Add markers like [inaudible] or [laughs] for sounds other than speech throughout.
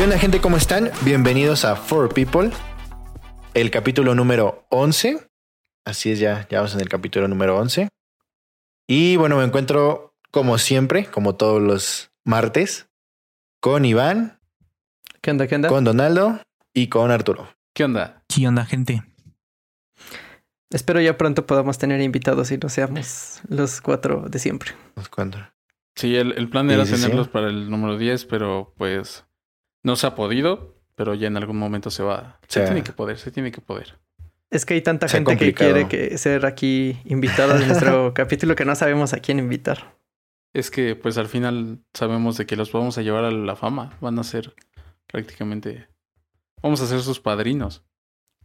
¿Qué onda gente? ¿Cómo están? Bienvenidos a Four People, el capítulo número 11. Así es, ya, ya vamos en el capítulo número 11. Y bueno, me encuentro como siempre, como todos los martes, con Iván, ¿Qué onda? ¿Qué onda? con Donaldo y con Arturo. ¿Qué onda? ¿Qué onda, gente? Espero ya pronto podamos tener invitados y no seamos los cuatro de siempre. Los cuatro. Sí, el, el plan era sí, sí. tenerlos para el número 10, pero pues no se ha podido, pero ya en algún momento se va. Se tiene que poder, se tiene que poder. Es que hay tanta gente que quiere que ser aquí invitado en nuestro [laughs] capítulo que no sabemos a quién invitar. Es que pues al final sabemos de que los vamos a llevar a la fama. Van a ser prácticamente... Vamos a ser sus padrinos.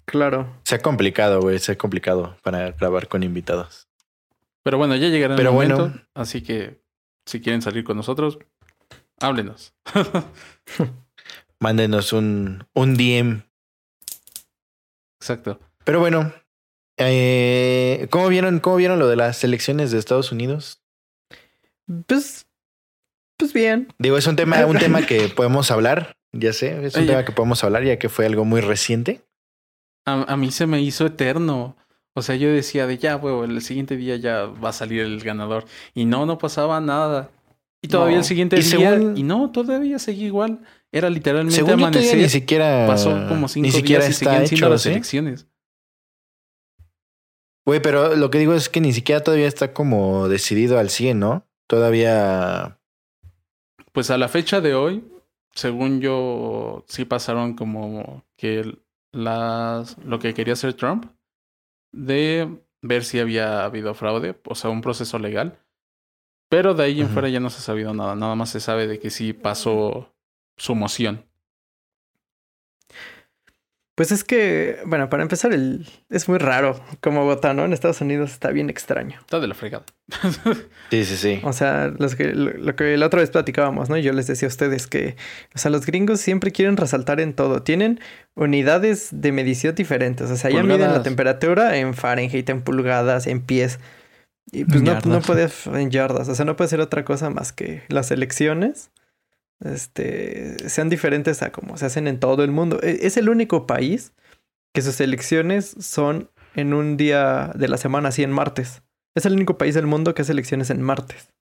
Claro. Se ha complicado, güey, se ha complicado para grabar con invitados. Pero bueno, ya llegará el Pero momento. bueno. Así que si quieren salir con nosotros, háblenos. [laughs] Mándenos un, un DM. Exacto. Pero bueno, eh, ¿cómo, vieron, ¿cómo vieron lo de las elecciones de Estados Unidos? Pues, pues bien. Digo, es un tema, un tema [laughs] que podemos hablar, ya sé, es un Oye. tema que podemos hablar ya que fue algo muy reciente. A, a mí se me hizo eterno. O sea, yo decía de ya, huevo, el siguiente día ya va a salir el ganador. Y no, no pasaba nada. Y todavía No. el siguiente Y día. según- Y no, todavía seguía igual. Era literalmente Según amanecer. ni siquiera pasó como cinco ni siquiera días y está siendo hecho, las elecciones. Güey, pero lo que digo es que ni siquiera todavía está como decidido al 100, ¿no? Todavía Pues a la fecha de hoy, según yo, sí pasaron como que las lo que quería hacer Trump de ver si había habido fraude, o sea, un proceso legal. Pero de ahí en fuera ya no se ha sabido nada, nada más se sabe de que sí pasó su moción. Pues es que, bueno, para empezar, el, es muy raro cómo votar, ¿no? En Estados Unidos está bien extraño. Está de la fregada. [laughs] Sí, sí, sí. O sea, los que, lo, lo que la otra vez platicábamos, ¿no? Yo les decía a ustedes que, o sea, los gringos siempre quieren resaltar en todo. Tienen unidades de medición diferentes. O sea, ya miden la temperatura en Fahrenheit, en pulgadas, en pies. Y pues no, no puede en yardas. O sea, no puede ser otra cosa más que las elecciones. Este sean diferentes a como se hacen en todo el mundo. E- Es el único país que sus elecciones son en un día de la semana, así en martes. Es el único país del mundo que hace elecciones en martes.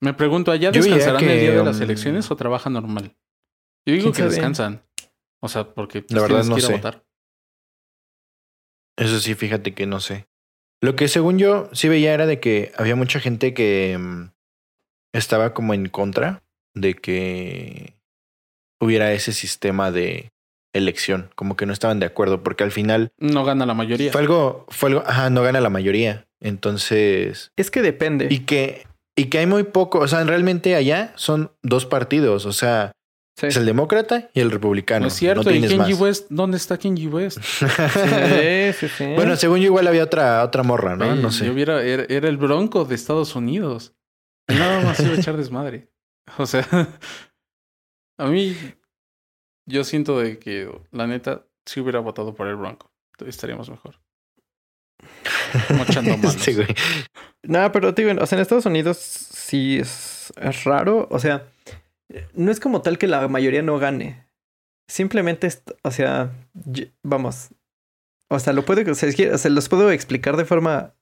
Me pregunto, ¿allá Yo descansarán el que, día de las um, elecciones o trabajan normal? Yo digo ¿Quién que descansan. O sea, porque La verdad no que ir a sé. votar. Eso sí, fíjate que no sé. Lo que según yo sí veía era de que había mucha gente que mm, estaba como en contra de que hubiera ese sistema de elección, como que no estaban de acuerdo, porque al final No gana la mayoría. fue algo, fue algo, ajá, no gana la mayoría. Entonces, Es que depende. y que, y que hay muy poco, o sea, realmente allá son dos partidos, o sea, Sí. es el demócrata y el republicano. No es cierto. no ¿Y Kenji. West? ¿Dónde está Kenji West? [laughs] Sí, sí, sí. Bueno, según yo igual había otra, otra morra, ¿no? No sé. Yo hubiera, era, era el bronco de Estados Unidos. Nada más iba a echar desmadre. [laughs] O sea, a mí, yo siento de que, la neta, si hubiera votado por el bronco, estaríamos mejor. Mochando manos. [laughs] Sí, güey. No, pero te digo, o sea, en Estados Unidos sí es, es raro. O sea, no es como tal que la mayoría no gane. Simplemente, es, o sea, vamos. O sea, lo puedo, o sea, es que- o sea, los puedo explicar de forma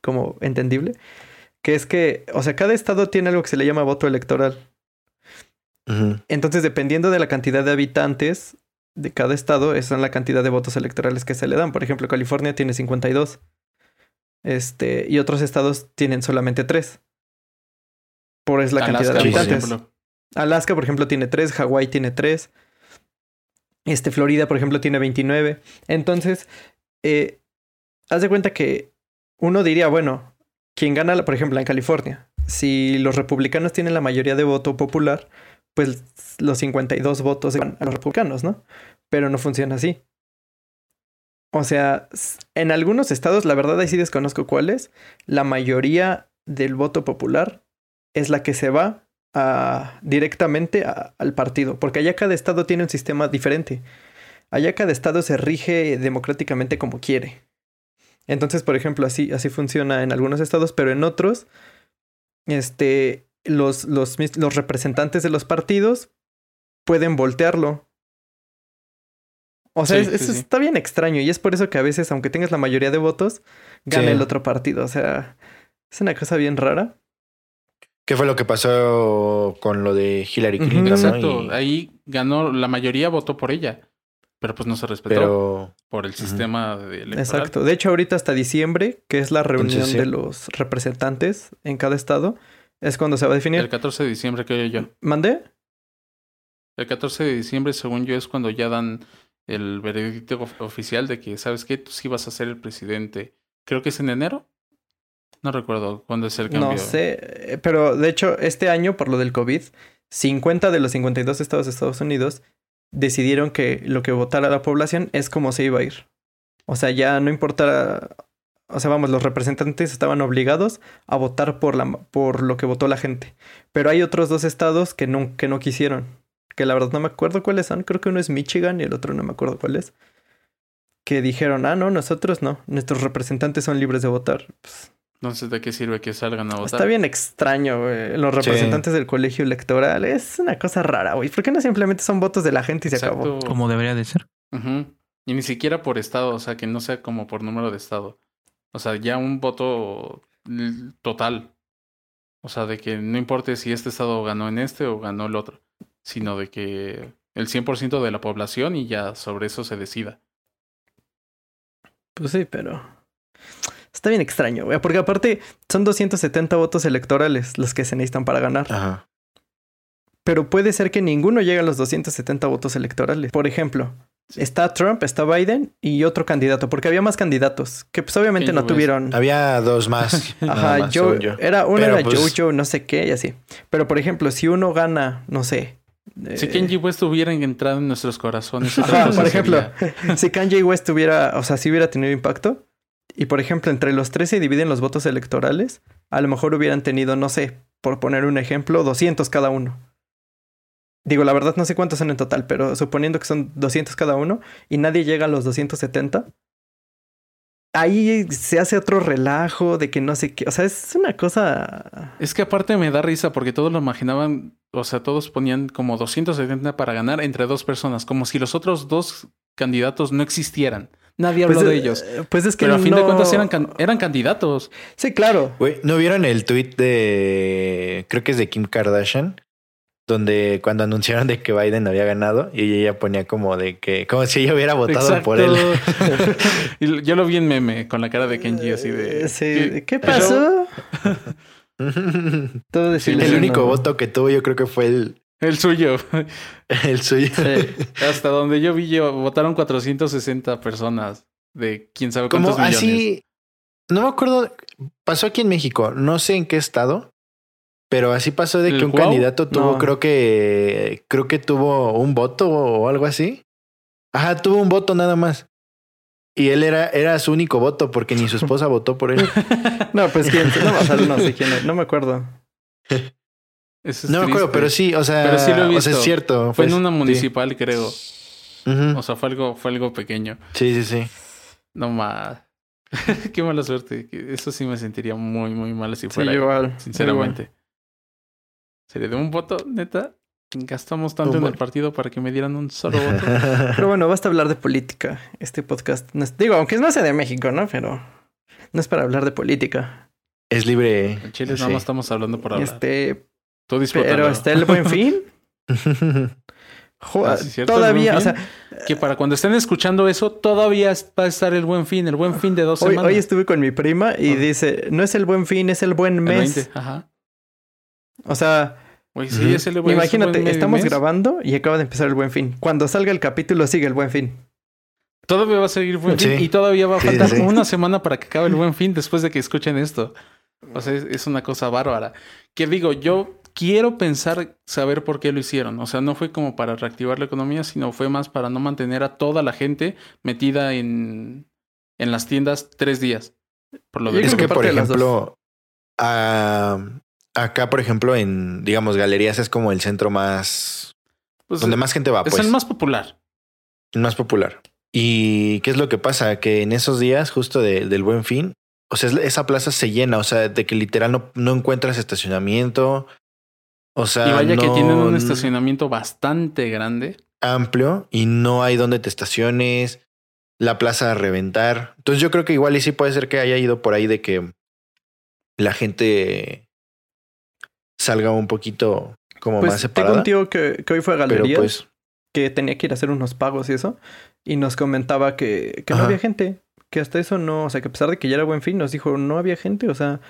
como entendible. Que es que, o sea, cada estado tiene algo que se le llama voto electoral. Entonces, dependiendo de la cantidad de habitantes de cada estado, esa es la cantidad de votos electorales que se le dan. Por ejemplo, California tiene 52. Este, y otros estados tienen solamente 3. Por es la cantidad de Alaska, por habitantes. ejemplo. Alaska, por ejemplo, tiene 3, Hawái tiene 3. Este, Florida, por ejemplo, tiene 29. Entonces, eh, haz de cuenta que uno diría, bueno, quien gana, por ejemplo, en California, si los republicanos tienen la mayoría de voto popular, pues los 52 votos van a los republicanos, ¿no? Pero no funciona así. O sea, en algunos estados, la verdad ahí sí desconozco cuáles, la mayoría del voto popular es la que se va a- directamente a- al partido, porque allá cada estado tiene un sistema diferente. Allá cada estado se rige democráticamente como quiere. Entonces, por ejemplo, así, así funciona en algunos estados, pero en otros, este, los, los, los representantes de los partidos pueden voltearlo. O sea, Sí, es- sí, eso sí. está bien extraño y es por eso que a veces, aunque tengas la mayoría de votos, gana el otro partido. O sea, es una cosa bien rara. ¿Qué fue lo que pasó con lo de Hillary. Clinton? Exacto. Y- Ahí ganó, la mayoría votó por ella. Pero pues no se respetó pero por el sistema de electoral. Exacto. De hecho, ahorita hasta diciembre, que es la reunión Entonces, sí. de los representantes en cada estado, es cuando se va a definir. El 14 de diciembre, creo yo. ¿Mandé? El 14 de diciembre, según yo, es cuando ya dan el veredicto of- oficial de que, ¿sabes qué? Tú sí vas a ser el presidente. Creo que es en enero. No recuerdo cuándo es el cambio. No sé, pero de hecho, este año, por lo del COVID, 50 de los 52 estados de Estados Unidos decidieron que lo que votara la población es como se iba a ir. O sea, ya no importara. O sea, vamos, los representantes estaban obligados a votar por, la, por lo que votó la gente. Pero hay otros dos estados que no, que no quisieron. Que la verdad no me acuerdo cuáles son. Creo que uno es Michigan y el otro no me acuerdo cuál es. Que dijeron, ah, no, nosotros no. Nuestros representantes son libres de votar. Pues, Entonces, ¿de qué sirve que salgan a votar? Está bien extraño, güey. Los Sí. representantes del colegio electoral. Es una cosa rara, güey. ¿Por qué no simplemente son votos de la gente y se acabó? Exacto. Como debería de ser. Y ni siquiera por estado, o sea, que no sea como por número de estado. O sea, ya un voto total. O sea, de que no importe si este estado ganó en este o ganó el otro, sino de que el 100% de la población y ya sobre eso se decida. Pues sí, pero. Está bien extraño, güey. Porque aparte son 270 votos electorales los que se necesitan para ganar. Ajá. Pero puede ser que ninguno llegue a los 270 votos electorales. Por ejemplo, está Trump, está Biden y otro candidato. Porque había más candidatos que, pues, obviamente Kanye no tuvieron. Había dos más. [laughs] Ajá, más, yo, era uno Pero, era pues- Jojo, no sé qué y así. Pero por ejemplo, si uno gana, no sé. Si eh, Kenji West hubiera entrado en nuestros corazones, Ajá, por ejemplo, sería. [laughs] si Kanye West tuviera, o sea, si hubiera tenido impacto, y por ejemplo, entre los tres se dividen los votos electorales, a lo mejor hubieran tenido, no sé, por poner un ejemplo, 200 cada uno. Digo, la verdad no sé cuántos son en total, pero suponiendo que son 200 cada uno y nadie llega a los 270, ahí se hace otro relajo de que no sé qué, o sea, es una cosa... Es que aparte me da risa porque todos lo imaginaban, o sea, todos ponían como 270 para ganar entre dos personas, como si los otros dos candidatos no existieran. Nadie habló Pues, de eh, ellos. Pues es que Pero a fin de no- cuentas eran, can- eran candidatos. Sí, claro. ¿no vieron el tweet de. Creo que es de Kim Kardashian? Donde cuando anunciaron de que Biden había ganado y ella ponía como de que. Como si ella hubiera votado por él. [laughs] y yo lo vi en meme con la cara de Kenji así de. Eh, Sí, ¿qué- ¿qué pero- pasó? [laughs] Todo el único voto que tuvo, yo creo que fue el, El suyo. [laughs] el suyo. Sí. [laughs] Hasta donde yo vi, yo, votaron 460 personas de quién sabe Como cuántos millones. así. No me acuerdo. Pasó aquí en México. No sé en qué estado. Pero así pasó de ¿El que un candidato tuvo, No. creo que. Creo que tuvo un voto o algo así. Ajá, tuvo un voto nada más. Y él era, era su único voto porque ni su esposa [laughs] votó por él. No, pues quién, no, o sea, no sé quién es, no me acuerdo. Eso es No me acuerdo, pero sí, o sea, Pero sí lo he o sea, es cierto. Fue en pues, una sí. municipal, creo. O sea, fue algo, fue algo pequeño. Sí, sí, sí. No más. [laughs] Qué mala suerte. Eso sí me sentiría muy, muy mal si Sí, fuera. yo, igual. sinceramente. Sería de un voto, neta. Gastamos tanto en el partido para que me dieran un solo [laughs] voto. Pero bueno, basta hablar de política. Este podcast. no es- digo, aunque no sea de México, ¿no? Pero no es para hablar de política. es libre. En Chile sí. nada más estamos hablando por hablar. Este, Tú pero está el buen fin. Jo- Ah, sí, cierto, todavía, o sea, Que para cuando estén escuchando eso, todavía va a estar el buen fin, el buen fin de dos hoy, semanas. hoy estuve con mi prima y Ah. dice, no es el buen fin, es el buen El mes. 20, Ajá. O sea, Güey, sí, Ujú. es el buen es el imagínate, buen estamos mes. grabando y acaba de empezar el buen fin. Cuando salga el capítulo sigue el buen fin. Todavía va a seguir buen fin y todavía va a faltar sí. una semana para que acabe el buen fin después de que escuchen esto. O sea, es, es una cosa bárbara. Que digo, yo quiero pensar, saber por qué lo hicieron. O sea, no fue como para reactivar la economía, sino fue más para no mantener a toda la gente metida en, en las tiendas tres días. Por lo de Es que, por ejemplo, ah, acá, por ejemplo, en, digamos, galerías es como el centro más, pues, donde más gente va, es pues, el más popular. el más popular. ¿Y qué es lo que pasa? Que en esos días, justo de- del buen fin, o sea, es- esa plaza se llena, o sea, de que literal no, no encuentras estacionamiento. O sea, y vaya que tienen un estacionamiento bastante grande. amplio y no hay donde te estaciones, la plaza a reventar. Entonces yo creo que igual y sí puede ser que haya ido por ahí de que la gente salga un poquito como Pues más tengo separada. un tío que, que hoy fue a galerías, pues que tenía que ir a hacer unos pagos y eso, y nos comentaba que, que no había gente, que hasta eso no, o sea, que a pesar de que ya era buen fin, nos dijo, no había gente, o sea,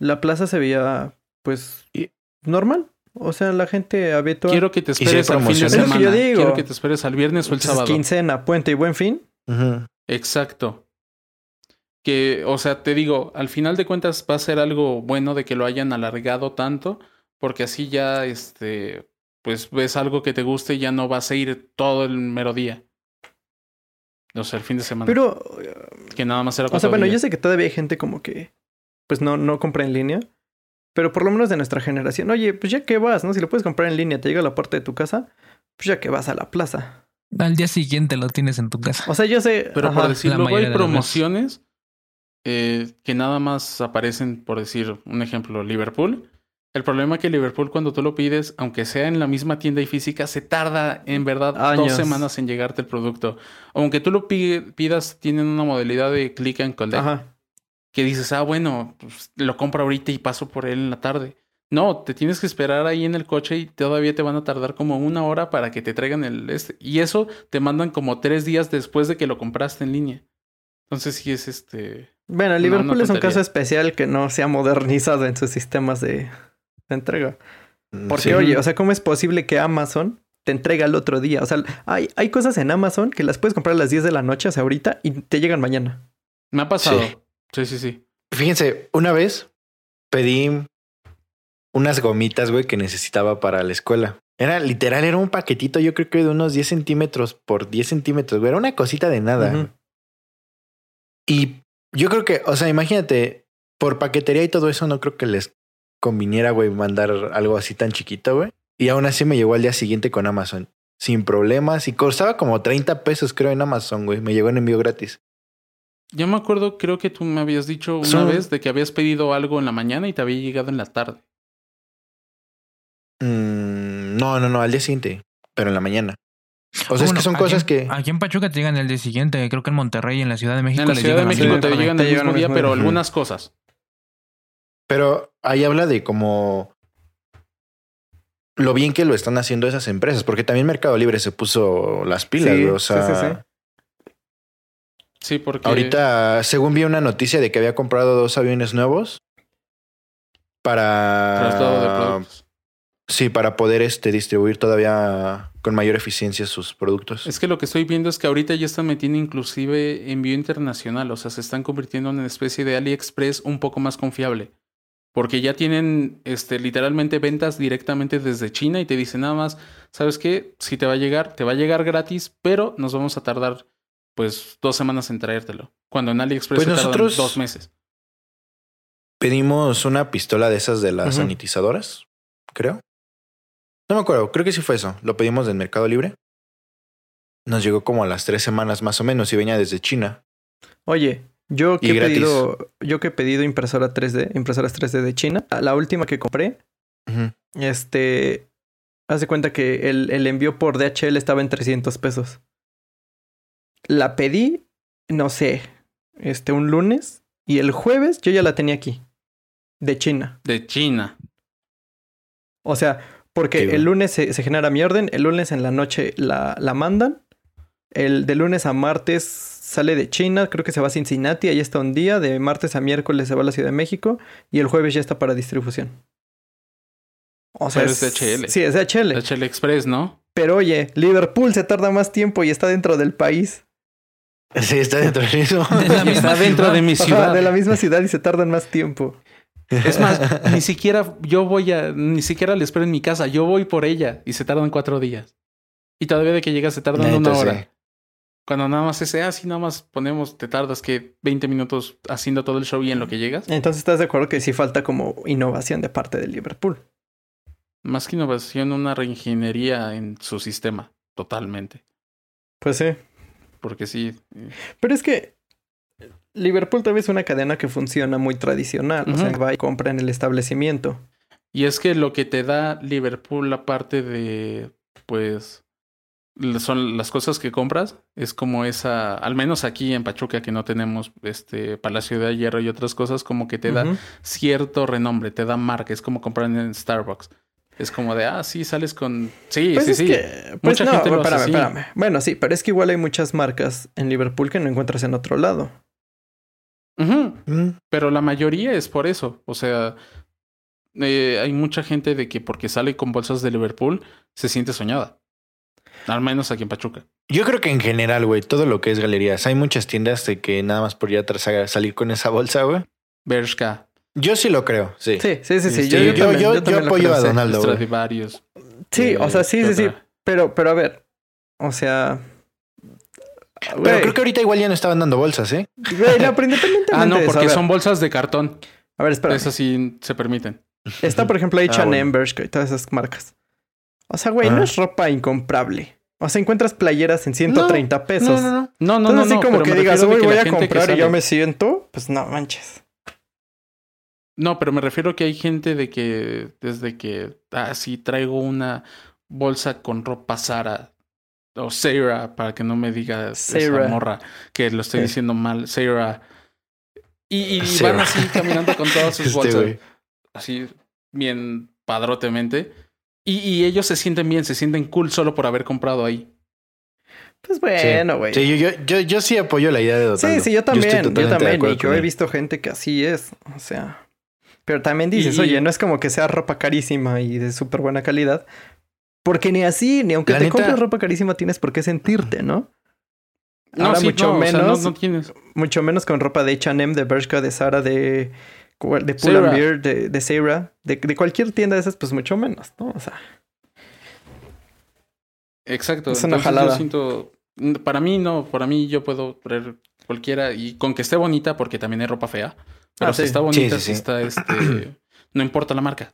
la plaza se veía, pues, Y- normal. O sea, la gente habitual. Quiero que te esperes al fin de semana. que yo digo. Quiero que te esperes al viernes o el Entonces, sábado. quincena, puente y buen fin. Exacto. Que, o sea, te digo, al final de cuentas va a ser algo bueno de que lo hayan alargado tanto, porque así ya, este, pues ves algo que te guste y ya no vas a ir todo el mero día. O sea, el fin de semana. Pero, que nada más era o sea, bueno, yo sé que todavía hay gente como que, pues no, no compra en línea. Pero por lo menos de nuestra generación, oye, pues ya que vas, ¿no? Si lo puedes comprar en línea, te llega a la puerta de tu casa, pues ya que vas a la plaza. Al día siguiente lo tienes en tu casa. O sea, yo sé. Pero ajá, por decir, la luego hay promociones eh, que nada más aparecen, por decir un ejemplo, Liverpool. El problema es que Liverpool cuando tú lo pides, aunque sea en la misma tienda y física, se tarda en verdad Años. dos semanas en llegarte el producto. Aunque tú lo pi- pidas, tienen una modalidad de click and collect Ajá. Que dices, ah, bueno, pues, lo compro ahorita y paso por él en la tarde. No, te tienes que esperar ahí en el coche y todavía te van a tardar como una hora para que te traigan el este. Y eso te mandan como tres días después de que lo compraste en línea. Entonces sí es este. Bueno, No, Liverpool no es un caso especial que no se ha modernizado en sus sistemas de, de entrega. Porque, Sí. oye, o sea, ¿cómo es posible que Amazon te entrega el otro día? O sea, hay, hay cosas en Amazon que las puedes comprar a las 10 de la noche, o sea, ahorita, y te llegan mañana. Me ha pasado. Sí. Sí, sí, sí. Fíjense, una vez pedí unas gomitas, güey, que necesitaba para la escuela. Era literal, era un paquetito, yo creo que de unos 10 centímetros por 10 centímetros, güey. Era una cosita de nada. Y yo creo que, o sea, imagínate, por paquetería y todo eso, no creo que les conviniera, güey, mandar algo así tan chiquito, güey. Y aún así me llegó al día siguiente con Amazon. Sin problemas. Y costaba como 30 pesos, creo, en Amazon, güey. Me llegó en envío gratis. Yo me acuerdo, creo que tú me habías dicho una Son- vez de que habías pedido algo en la mañana y te había llegado en la tarde. Mm, no, no, no, al día siguiente, pero en la mañana. O sea, es Bueno, que son aquí cosas que. Aquí en Pachuca te llegan el día siguiente. Creo que en Monterrey y en la Ciudad de México En la les Ciudad de México te llegan el mismo día, pero algunas cosas. Pero ahí habla de como lo bien que lo están haciendo esas empresas, porque también Mercado Libre se puso las pilas, Sí, O sí, sea, sí, sí. Sí, porque. ahorita, según vi una noticia de que había comprado dos aviones nuevos para. Traslado de productos. Sí, para poder este, distribuir todavía con mayor eficiencia sus productos. Es que lo que estoy viendo es que ahorita ya están metiendo inclusive envío internacional, o sea, se están convirtiendo en una especie de AliExpress un poco más confiable. Porque ya tienen este, literalmente ventas directamente desde China y te dicen nada más, ¿sabes qué? Si te va a llegar, te va a llegar gratis, pero nos vamos a tardar pues dos semanas en traértelo. Cuando en AliExpress Pues se tardan nosotros- dos meses. Pedimos una pistola de esas de las sanitizadoras, creo. No me acuerdo, creo que sí fue eso. Lo pedimos del Mercado Libre. Nos llegó como a las tres semanas más o menos y venía desde China. Oye, yo que he gratis. pedido, yo que he pedido impresora 3D, impresoras 3D de China, la última que compré, Ujú. este, hace cuenta que el, el envío por DHL estaba en 300 pesos. La pedí, no sé, este, un lunes y el jueves yo ya la tenía aquí, de China. De China. O sea, porque Qué el bueno. lunes se, se genera mi orden, el lunes en la noche la, la mandan, el de lunes a martes sale de China, creo que se va a Cincinnati, ahí está un día, de martes a miércoles se va a la Ciudad de México y el jueves ya está para distribución. O sea, Pero es DHL. Sí, es DHL. DHL Express, ¿no? Pero oye, Liverpool se tarda más tiempo y está dentro del país. Sí, está dentro de [laughs] la misma está dentro ciudad. de mi Ajá, ciudad. de la misma ciudad y se tardan más tiempo. Es más, ni siquiera yo voy a, ni siquiera le espero en mi casa, yo voy por ella y se tardan cuatro días. Y todavía de que llega se tardan una sí. hora. Cuando nada más ese, así nada más ponemos, te tardas que 20 minutos haciendo todo el show y en lo que llegas. Entonces, ¿estás de acuerdo que sí falta como innovación de parte de Liverpool? Más que innovación, una reingeniería en su sistema, totalmente. Pues sí. Porque sí, eh, Pero es que Liverpool también es una cadena que funciona muy tradicional. O sea, va y compra en el establecimiento. Y es que lo que te da Liverpool, aparte de, pues, son las cosas que compras, es como esa, al menos aquí en Pachuca que no tenemos este Palacio de Hierro y otras cosas, como que te da cierto renombre, te da marca, es como comprar en Starbucks. Es como de, ah, sí, sales con... Sí, Pues sí, es sí. que, pues Mucha no, gente lo hace espérame, así. espérame. Bueno, sí, pero es que igual hay muchas marcas en Liverpool que no encuentras en otro lado. Mm. Pero la mayoría es por eso. O sea, eh, hay mucha gente de que porque sale con bolsas de Liverpool se siente soñada. Al menos aquí en Pachuca. Yo creo que en general, güey, todo lo que es galerías, hay muchas tiendas de que nada más por ya tras salir con esa bolsa, güey. Bershka, Yo sí lo creo, sí. Sí, sí, sí, sí. Sí, yo, yo, yo, yo, también, yo, yo también apoyo creo, a sí. Donaldo, güey. Stradivarius. Sí, eh, o sea, sí, ¿qué sí, sí. Pero, pero a ver. O sea. Pero güey, creo que ahorita igual ya no estaban dando bolsas, ¿eh? güey, no, pero independientemente Ah, no, de eso, porque son bolsas de cartón. A ver, espera. Esas sí se permiten. Está, por ejemplo, H&M, bueno. Bershka y todas esas marcas. O sea, güey, no Ah. es ropa incomprable. O sea, encuentras playeras en 130 pesos. No, no, no. No, no, Entonces, no. así no, como pero que digas, refiero de "Uy, que voy a comprar y yo me siento, pues no manches. No, pero me refiero que hay gente de que desde que, ah, sí, traigo una bolsa con ropa Sara o Sarah, para que no me diga esa Sarah. morra que lo estoy Sí. diciendo mal, Sarah. Y, y van así caminando con todas [laughs] sus Este, bolsas, así bien padrotemente. Y, y ellos se sienten bien, se sienten cool solo por haber comprado ahí. Pues bueno, güey. Sí, yo, yo, yo, yo sí apoyo la idea de Donaldo. Sí, sí, yo también, yo, de también. Y yo he visto gente que así es. O sea. Pero también dices, Y- oye, no es como que sea ropa carísima y de súper buena calidad. Porque ni así, ni aunque La te neta- compres ropa carísima, tienes por qué sentirte, ¿no? No, Ahora sí, mucho no, o sea, menos, no, no tienes. mucho menos con ropa de H&M, de Bershka, de Zara, de de Sarah. Pull&Bear, de, de Sarah, de, de cualquier tienda de esas, pues mucho menos, ¿no? O sea, Exacto. Es una jalada. Yo siento, para mí no, para mí yo puedo traer cualquiera y con que esté bonita, porque también hay ropa fea. Pero Ah, si sí. está bonita, Sí, sí, si está este, [clears throat] no importa la marca.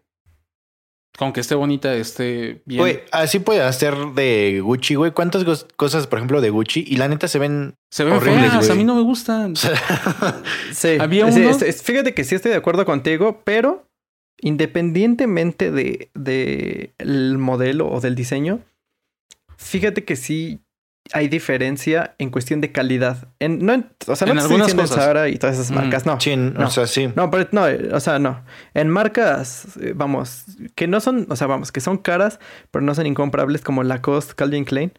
Con que esté bonita, esté bien. Güey, así puede hacer de Gucci, güey. ¿Cuántas cosas, por ejemplo, de Gucci? Y la neta se ven... Se ven horribles, feas, güey. a mí no me gustan. [laughs] sí. Había es- fíjate que sí estoy de acuerdo contigo, pero independientemente de, de el modelo o del diseño, fíjate que sí hay diferencia en cuestión de calidad. En, no en- o sea, no En te estoy algunas cosas. Zara y todas esas Mm, marcas, no. No. o sea, sí. No, pero no, o sea, no. En marcas, eh, vamos, que no son, o sea, vamos, que son caras, pero no son incomprables como Lacoste, Calvin Klein,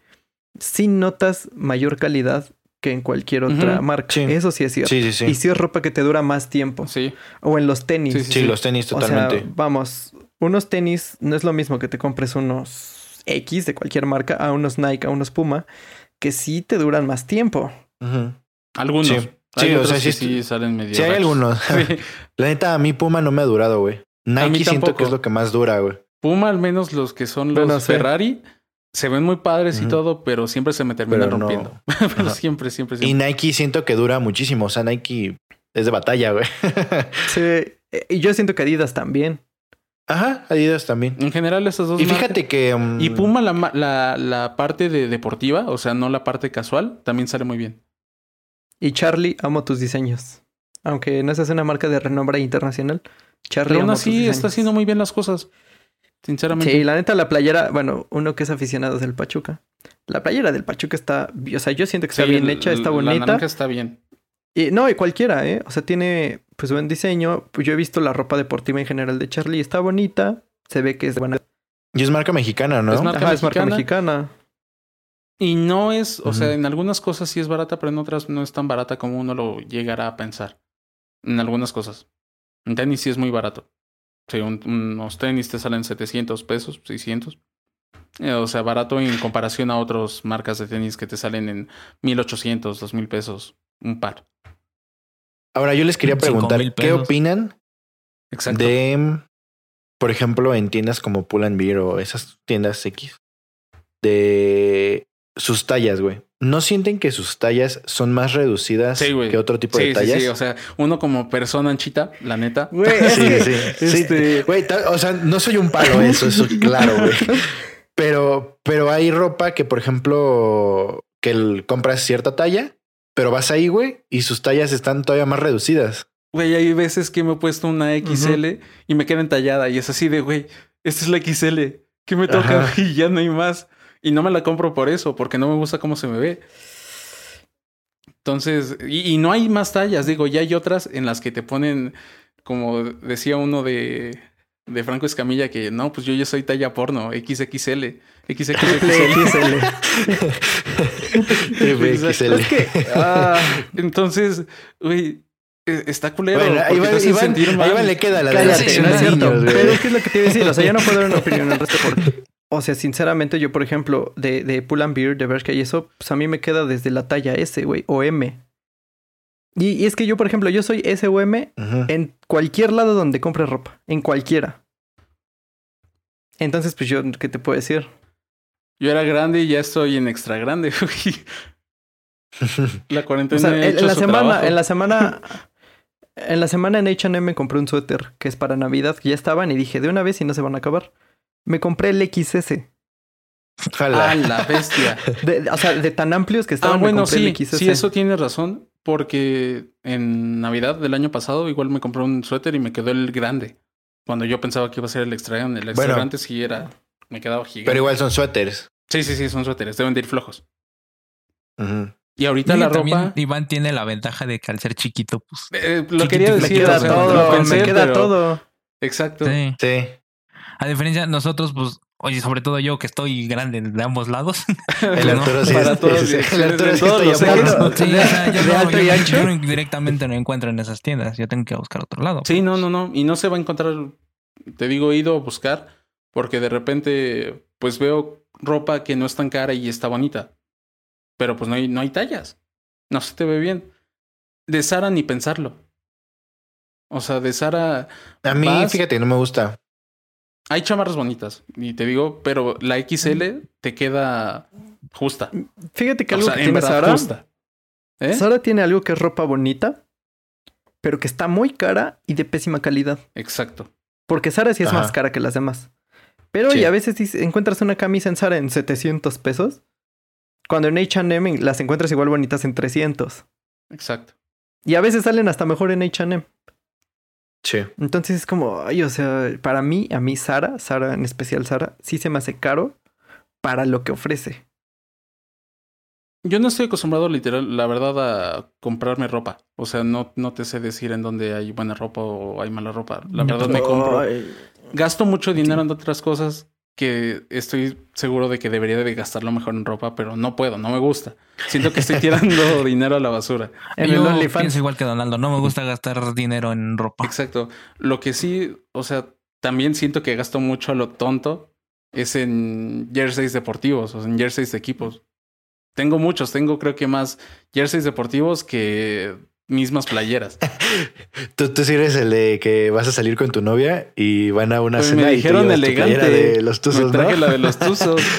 sí notas mayor calidad que en cualquier otra marca. sí. Eso sí es cierto. Sí, sí, sí. Y sí es ropa que te dura más tiempo. Sí. O en los tenis. Sí, Sí, sí. los tenis O totalmente. sea, vamos, unos tenis no es lo mismo que te compres unos X de cualquier marca a unos Nike, a unos Puma, que sí te duran más tiempo. Algunos. Sí. Hay Sí, o sea, sí- sí salen medio. Sí, hay rachos. algunos. [laughs] Sí. [laughs] La neta, a mí Puma no me ha durado, güey. Nike siento que es lo que más dura, güey. Puma, al menos los que son los Bueno. Ferrari, se ven muy padres y todo, pero siempre se me terminan Pero no. rompiendo. [laughs] pero Ajá. siempre, siempre, Y siempre. Nike siento que dura muchísimo. O sea, Nike es de batalla, güey. Sí, y yo siento que Adidas también. Ajá, Adidas también. En general, esas dos Y marcas- fíjate que... mm, Y Puma, la, la, la parte de deportiva, o sea, no la parte casual, también sale muy bien. Y Charlie, amo tus diseños. Aunque no seas una marca de renombre internacional, Charlie Pero aún así está haciendo muy bien las cosas. Sinceramente. Sí, la neta, la playera, bueno, uno que es aficionado del Pachuca. La playera del Pachuca está, o sea, yo siento que está Sí, bien el- hecha, está La bonita. naranja está bien. Y no, y cualquiera, ¿eh? O sea, tiene pues buen diseño. Pues yo he visto la ropa deportiva en general de Charlie, está bonita. Se ve que es buena. Y es marca mexicana, ¿no? Es marca Ajá, es marca mexicana. mexicana. Y no es, o sea, en algunas cosas sí es barata, pero en otras no es tan barata como uno lo llegará a pensar. En algunas cosas. En tenis sí es muy barato. Sí, un- unos tenis te salen 700 pesos, 600. Eh, o sea, barato en comparación a otras marcas de tenis que te salen en 1800, 2000 pesos un par. Ahora, yo les quería preguntar, ¿qué opinan Exacto. de, por ejemplo, en tiendas como Pull and Bear o esas tiendas X, de sus tallas, güey? ¿No sienten que sus tallas son más reducidas Sí, que otro tipo sí, de sí, tallas? sí. O sea, uno como persona anchita, la neta. Güey, [laughs] Sí, que, sí, sí. este- Güey, o sea, no soy un palo, eso, eso, claro, güey. Pero, pero hay ropa que, por ejemplo, que el- compras cierta talla, pero vas ahí, güey, y sus tallas están todavía más reducidas. güey, hay veces que me he puesto una XL y me queda entallada y es así de, güey, esta es la XL. ¿Qué me toca? Ajá. [laughs] Y ya no hay más. Y no me la compro por eso, porque no me gusta cómo se me ve. Entonces, y, y no hay más tallas, digo, ya hay otras en las que te ponen, como decía uno de, de Franco Escamilla, que no, pues yo ya soy talla porno, XXL, XXXL. [laughs] XL. Triple Exacto. [laughs] XL. Es que, ah, Entonces, güey, eh, está culero. Bueno, Iván, Iván- sentir a mal. Iván le queda la de cállate, las no es cierto. niños. Pero es que es lo que te iba a decir. O sea, yo no puedo dar una opinión al resto porque... O sea, sinceramente, yo, por ejemplo, de, de Pull and Beer, de Bershka y eso, pues a mí me queda desde la talla S, güey, o M. Y, y es que yo, por ejemplo, yo soy S o M Ujú. en cualquier lado donde compre ropa. En cualquiera. Entonces, pues yo, ¿qué te puedo decir? Yo era grande y ya estoy en extra grande. [laughs] La [laughs] O cuarentena sea, ha en, hecho la su semana, trabajo. en la semana, [laughs] en la semana en H&M me compré un suéter que es para Navidad, que ya estaban y dije, de una vez y no se van a acabar. Me compré el XS. Jala. Ah, la bestia. De- o sea, de tan amplios que Ah, estaban, me bueno, compré sí, el XS. sí, eso tiene razón. Porque en Navidad del año pasado igual me compré un suéter y me quedó el grande. Cuando yo pensaba que iba a ser el extra grande. El extra Bueno. grande sí era... Me quedaba gigante. Pero igual son suéteres. Sí, sí, sí, son suéteres. Deben de ir flojos. Y ahorita la ropa... Iván tiene la ventaja de que al ser chiquito, pues. eh, lo quería decir. queda o sea, todo, lo pensé, me queda pero- todo. Exacto. Sí. Sí. A diferencia, nosotros, pues, oye, sobre todo yo que estoy grande de ambos lados. [laughs] El No, Arturo sí para El Arturo [laughs] yo, [laughs] directamente no encuentro en esas tiendas. Yo tengo que buscar otro lado. Sí, no, no, no. Y no se va a encontrar. Te digo, he ido a buscar porque de repente, pues veo ropa que no es tan cara y está bonita. Pero pues no hay, no hay tallas. No se te ve bien. De Sara ni pensarlo. O sea, de Sara A mí, Vas- fíjate, no me gusta. Hay chamarras bonitas. Y te digo, pero la XL te queda justa. Fíjate que O algo sea, que en tiene Sara, justa. ¿Eh? Sara tiene algo que es ropa bonita, pero que está muy cara y de pésima calidad. Exacto. Porque Sara sí es Ajá. más cara que las demás. Pero Sí. y a veces sí encuentras una camisa en Sara en 700 pesos. Cuando en H&M las encuentras igual bonitas en 300. Exacto. Y a veces salen hasta mejor en H&M. Sí. Entonces es como, ay, o sea, para mí, a mí Sara, Sara en especial Sara, sí se me hace caro para lo que ofrece. Yo no estoy acostumbrado, literal, la verdad, a comprarme ropa. O sea, no, no te sé decir en dónde hay buena ropa o hay mala ropa. La verdad me compro. Ay, Gasto mucho dinero en otras cosas que estoy seguro de que debería de gastarlo mejor en ropa, pero no puedo, no me gusta. Siento que estoy tirando [laughs] dinero a la basura. en yo el pienso igual que Donaldo. No me gusta gastar dinero en ropa. Exacto. Lo que sí, o sea, también siento que gasto mucho a lo tonto es en jerseys deportivos, o sea, en jerseys de equipos. Tengo muchos, tengo creo que más jerseys deportivos que mismas playeras. [laughs] Tú, tú sí eres el de que vas a salir con tu novia y van a una Pues cena me dijeron tu elegante. playera de los tuzos, Me traje ¿no? la de los tuzos. [laughs]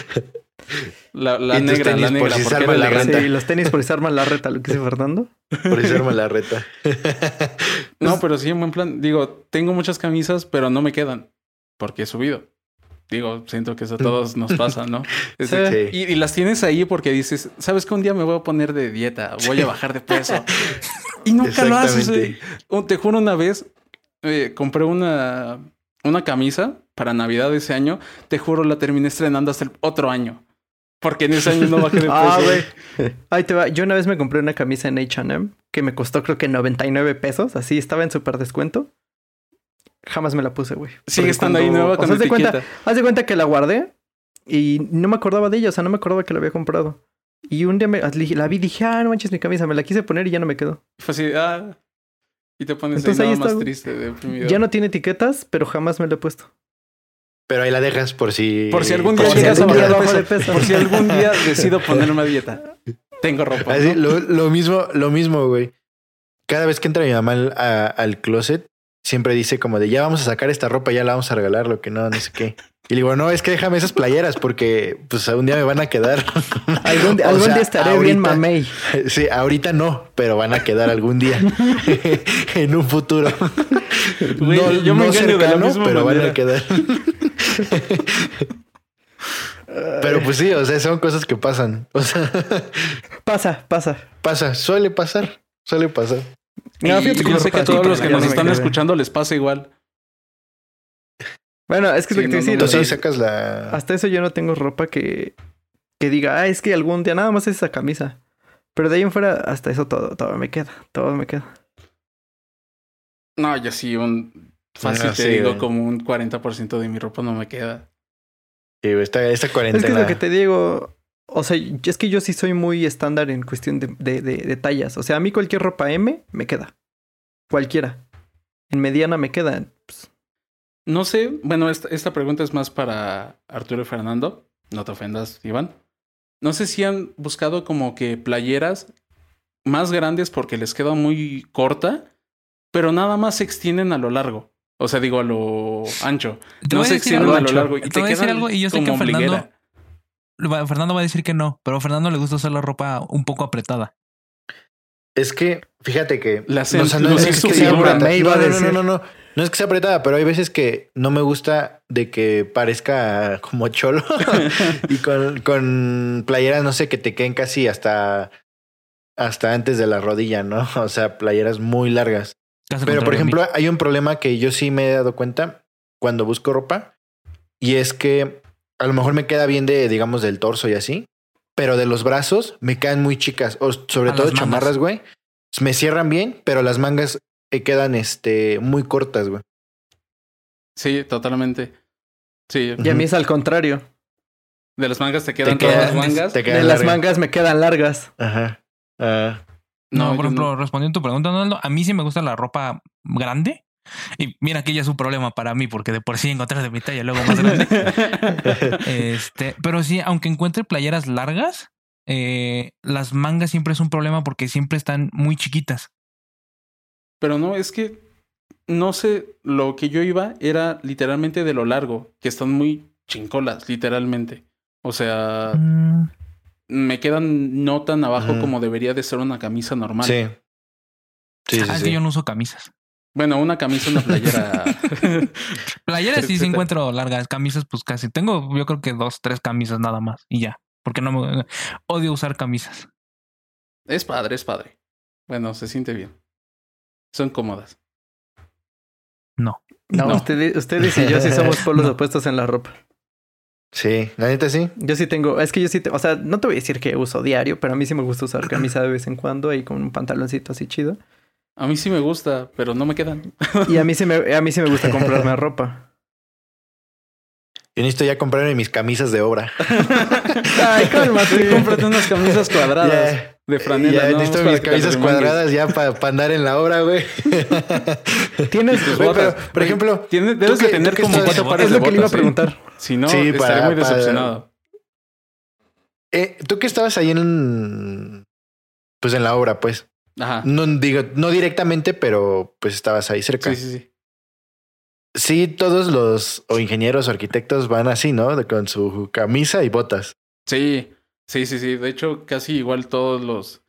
La, la Y tus negra, tenis la por negra, si porque la. Sí, los tenis por si se arman la reta, lo que dice Fernando. [laughs] Por arma la reta. No, pero sí, en buen plan. Digo, tengo muchas camisas, pero no me quedan porque he subido. Digo, siento que eso a todos nos pasa, ¿no? [laughs] Es de- Sí. y, y las tienes ahí porque dices, ¿sabes que un día me voy a poner de dieta? Voy a bajar de peso. [laughs] y nunca lo haces. Oh, Te juro, una vez eh, compré una, una camisa para Navidad de ese año. Te juro, la terminé estrenando hasta el otro año. Porque en ese año no bajé de [laughs] peso. Ah, güey. Ahí te va. Yo una vez me compré una camisa en H&M que me costó creo que 99 pesos. Así estaba en súper descuento. Jamás me la puse, güey. Sigue estando ahí cuando- nueva o con sea, haz de etiqueta. cuenta, haz de cuenta que la guardé y no me acordaba de ella. O sea, no me acordaba que la había comprado. Y un día me, la vi y dije, ah, no manches mi camisa. Me la quise poner y ya no me quedó. Fue así, ah. Y te pones Entonces ahí, ahí nada está, más triste, deprimido. Ya no tiene etiquetas, pero jamás me la he puesto. Pero ahí la dejas por si. Por si algún por día si llegas a algún día bajar de bajo de peso. peso. Por si algún día [laughs] decido ponerme a dieta. Tengo ropa. Así, ¿no? lo, lo mismo, lo mismo, güey. Cada vez que entra mi mamá al, a- al closet, siempre dice como de ya vamos a sacar esta ropa, ya la vamos a regalar, lo que no, no sé qué. Y le digo, no, es que déjame esas playeras porque pues algún día me van a quedar. [laughs] Algún, [laughs] algún sea, día estaré ahorita- bien mamey. [laughs] Sí, ahorita no, pero van a quedar algún día. en un futuro. No yo me no engaño de la cercano, pero van a quedar. pero pues sí, o sea, son cosas que pasan. O sea, Pasa, pasa. pasa, suele pasar, suele pasar. No, y fíjate que yo sé que a todos los que nos están escuchando les pasa igual. Bueno, es que es lo que te no, decía. no, sacas la. hasta eso yo no tengo ropa que, que diga, ah, es que algún día nada más es esa camisa. Pero de ahí en fuera, hasta eso todo, todo me queda. Todo me queda. No, yo sí, un fácil Ah, te sí, digo, como un 40% de mi ropa no me queda. Sí, esta, esta Es cuarentena. que es lo que te digo. O sea, es que yo sí soy muy estándar en cuestión de, de, de- de tallas. O sea, a mí cualquier ropa M me queda. Cualquiera. En mediana me queda. Pues, No sé, bueno, esta, esta pregunta es más para Arturo y Fernando. No te ofendas, Iván. No sé si han buscado como que playeras más grandes porque les queda muy corta, pero nada más se extienden a lo largo. O sea, digo a lo ancho. Te no se extienden a lo ancho. largo. Y Te te, voy a decir quedan algo y yo sé como que Fernando- ombliguera. Fernando va a decir que no, pero a Fernando le gusta usar la ropa un poco apretada. Es que, fíjate que. Le hacen o sea, no, es que sea apretada. Me iba a no, no, no, no, no. No es que sea apretada, pero hay veces que no me gusta de que parezca como cholo. [laughs] y con, con playeras, no sé, que te queden casi hasta, hasta antes de la rodilla, ¿no? [laughs] O sea, playeras muy largas. Caso Pero, por ejemplo, hay un problema que yo sí me he dado cuenta cuando busco ropa. Y es que a lo mejor me queda bien de, digamos, del torso y así. Pero de los brazos me quedan muy chicas. O sobre A todo chamarras, güey. Me cierran bien, pero las mangas eh, quedan este, muy cortas, güey. Sí, totalmente. Sí, y a mí es al contrario. de las mangas te quedan Te todas quedan- las [laughs] mangas. te De quedan las mangas me quedan largas. Ajá. Ah, No, No, por ejemplo, no. respondiendo a tu pregunta, Donaldo, a mí sí me gusta la ropa grande. Y mira que ya es un problema para mí, porque de por sí encontrar de mi talla luego más grande. [laughs] este, pero sí, aunque encuentre playeras largas, eh, las mangas siempre es un problema porque siempre están muy chiquitas. Pero no, es que no sé, lo que yo iba era literalmente de lo largo, que están muy chincolas, literalmente. O sea, Mm, me quedan no tan abajo como debería de ser una camisa normal. sí. Sí, sí, ah, es sí. que yo no uso camisas. Bueno, una camisa, una playera. [laughs] Playeras sí, sí encuentro largas, camisas pues casi. Tengo yo creo que dos, tres camisas nada más y ya. Porque no me odio usar camisas. es padre, es padre. Bueno, se siente bien. Son cómodas. No, No. Ustedes, ustedes y yo sí somos [laughs] polos No. opuestos en la ropa. Sí, la neta sí. Yo sí tengo, es que yo sí, te- o sea, no te voy a decir que uso diario, pero a mí sí me gusta usar camisa de vez en cuando y con un pantaloncito así chido. A mí sí me gusta, pero no me quedan. [laughs] Y a mí sí me, a mí sí me gusta comprarme ropa. Yo necesito ya comprarme mis camisas de obra. [laughs] Ay, cálmate. Cómprate unas camisas cuadradas de franela. ya ¿no? necesito mis camisas cuadradas ya para andar en la obra, güey. [laughs] Tienes, tus botas. pero, por ejemplo, Tiene- debes de tener como cuatro pares es de lo que le iba a ¿eh? preguntar. Si no, Sí, estaría para- muy para- decepcionado. eh, tú que estabas ahí en. Pues en la obra, pues. Ajá. No digo, no directamente, pero pues estabas ahí cerca. Sí, Sí, sí, sí. todos los o ingenieros o arquitectos van así, ¿no? De- con su camisa y botas. Sí, sí, sí, sí. De hecho, casi igual todos los.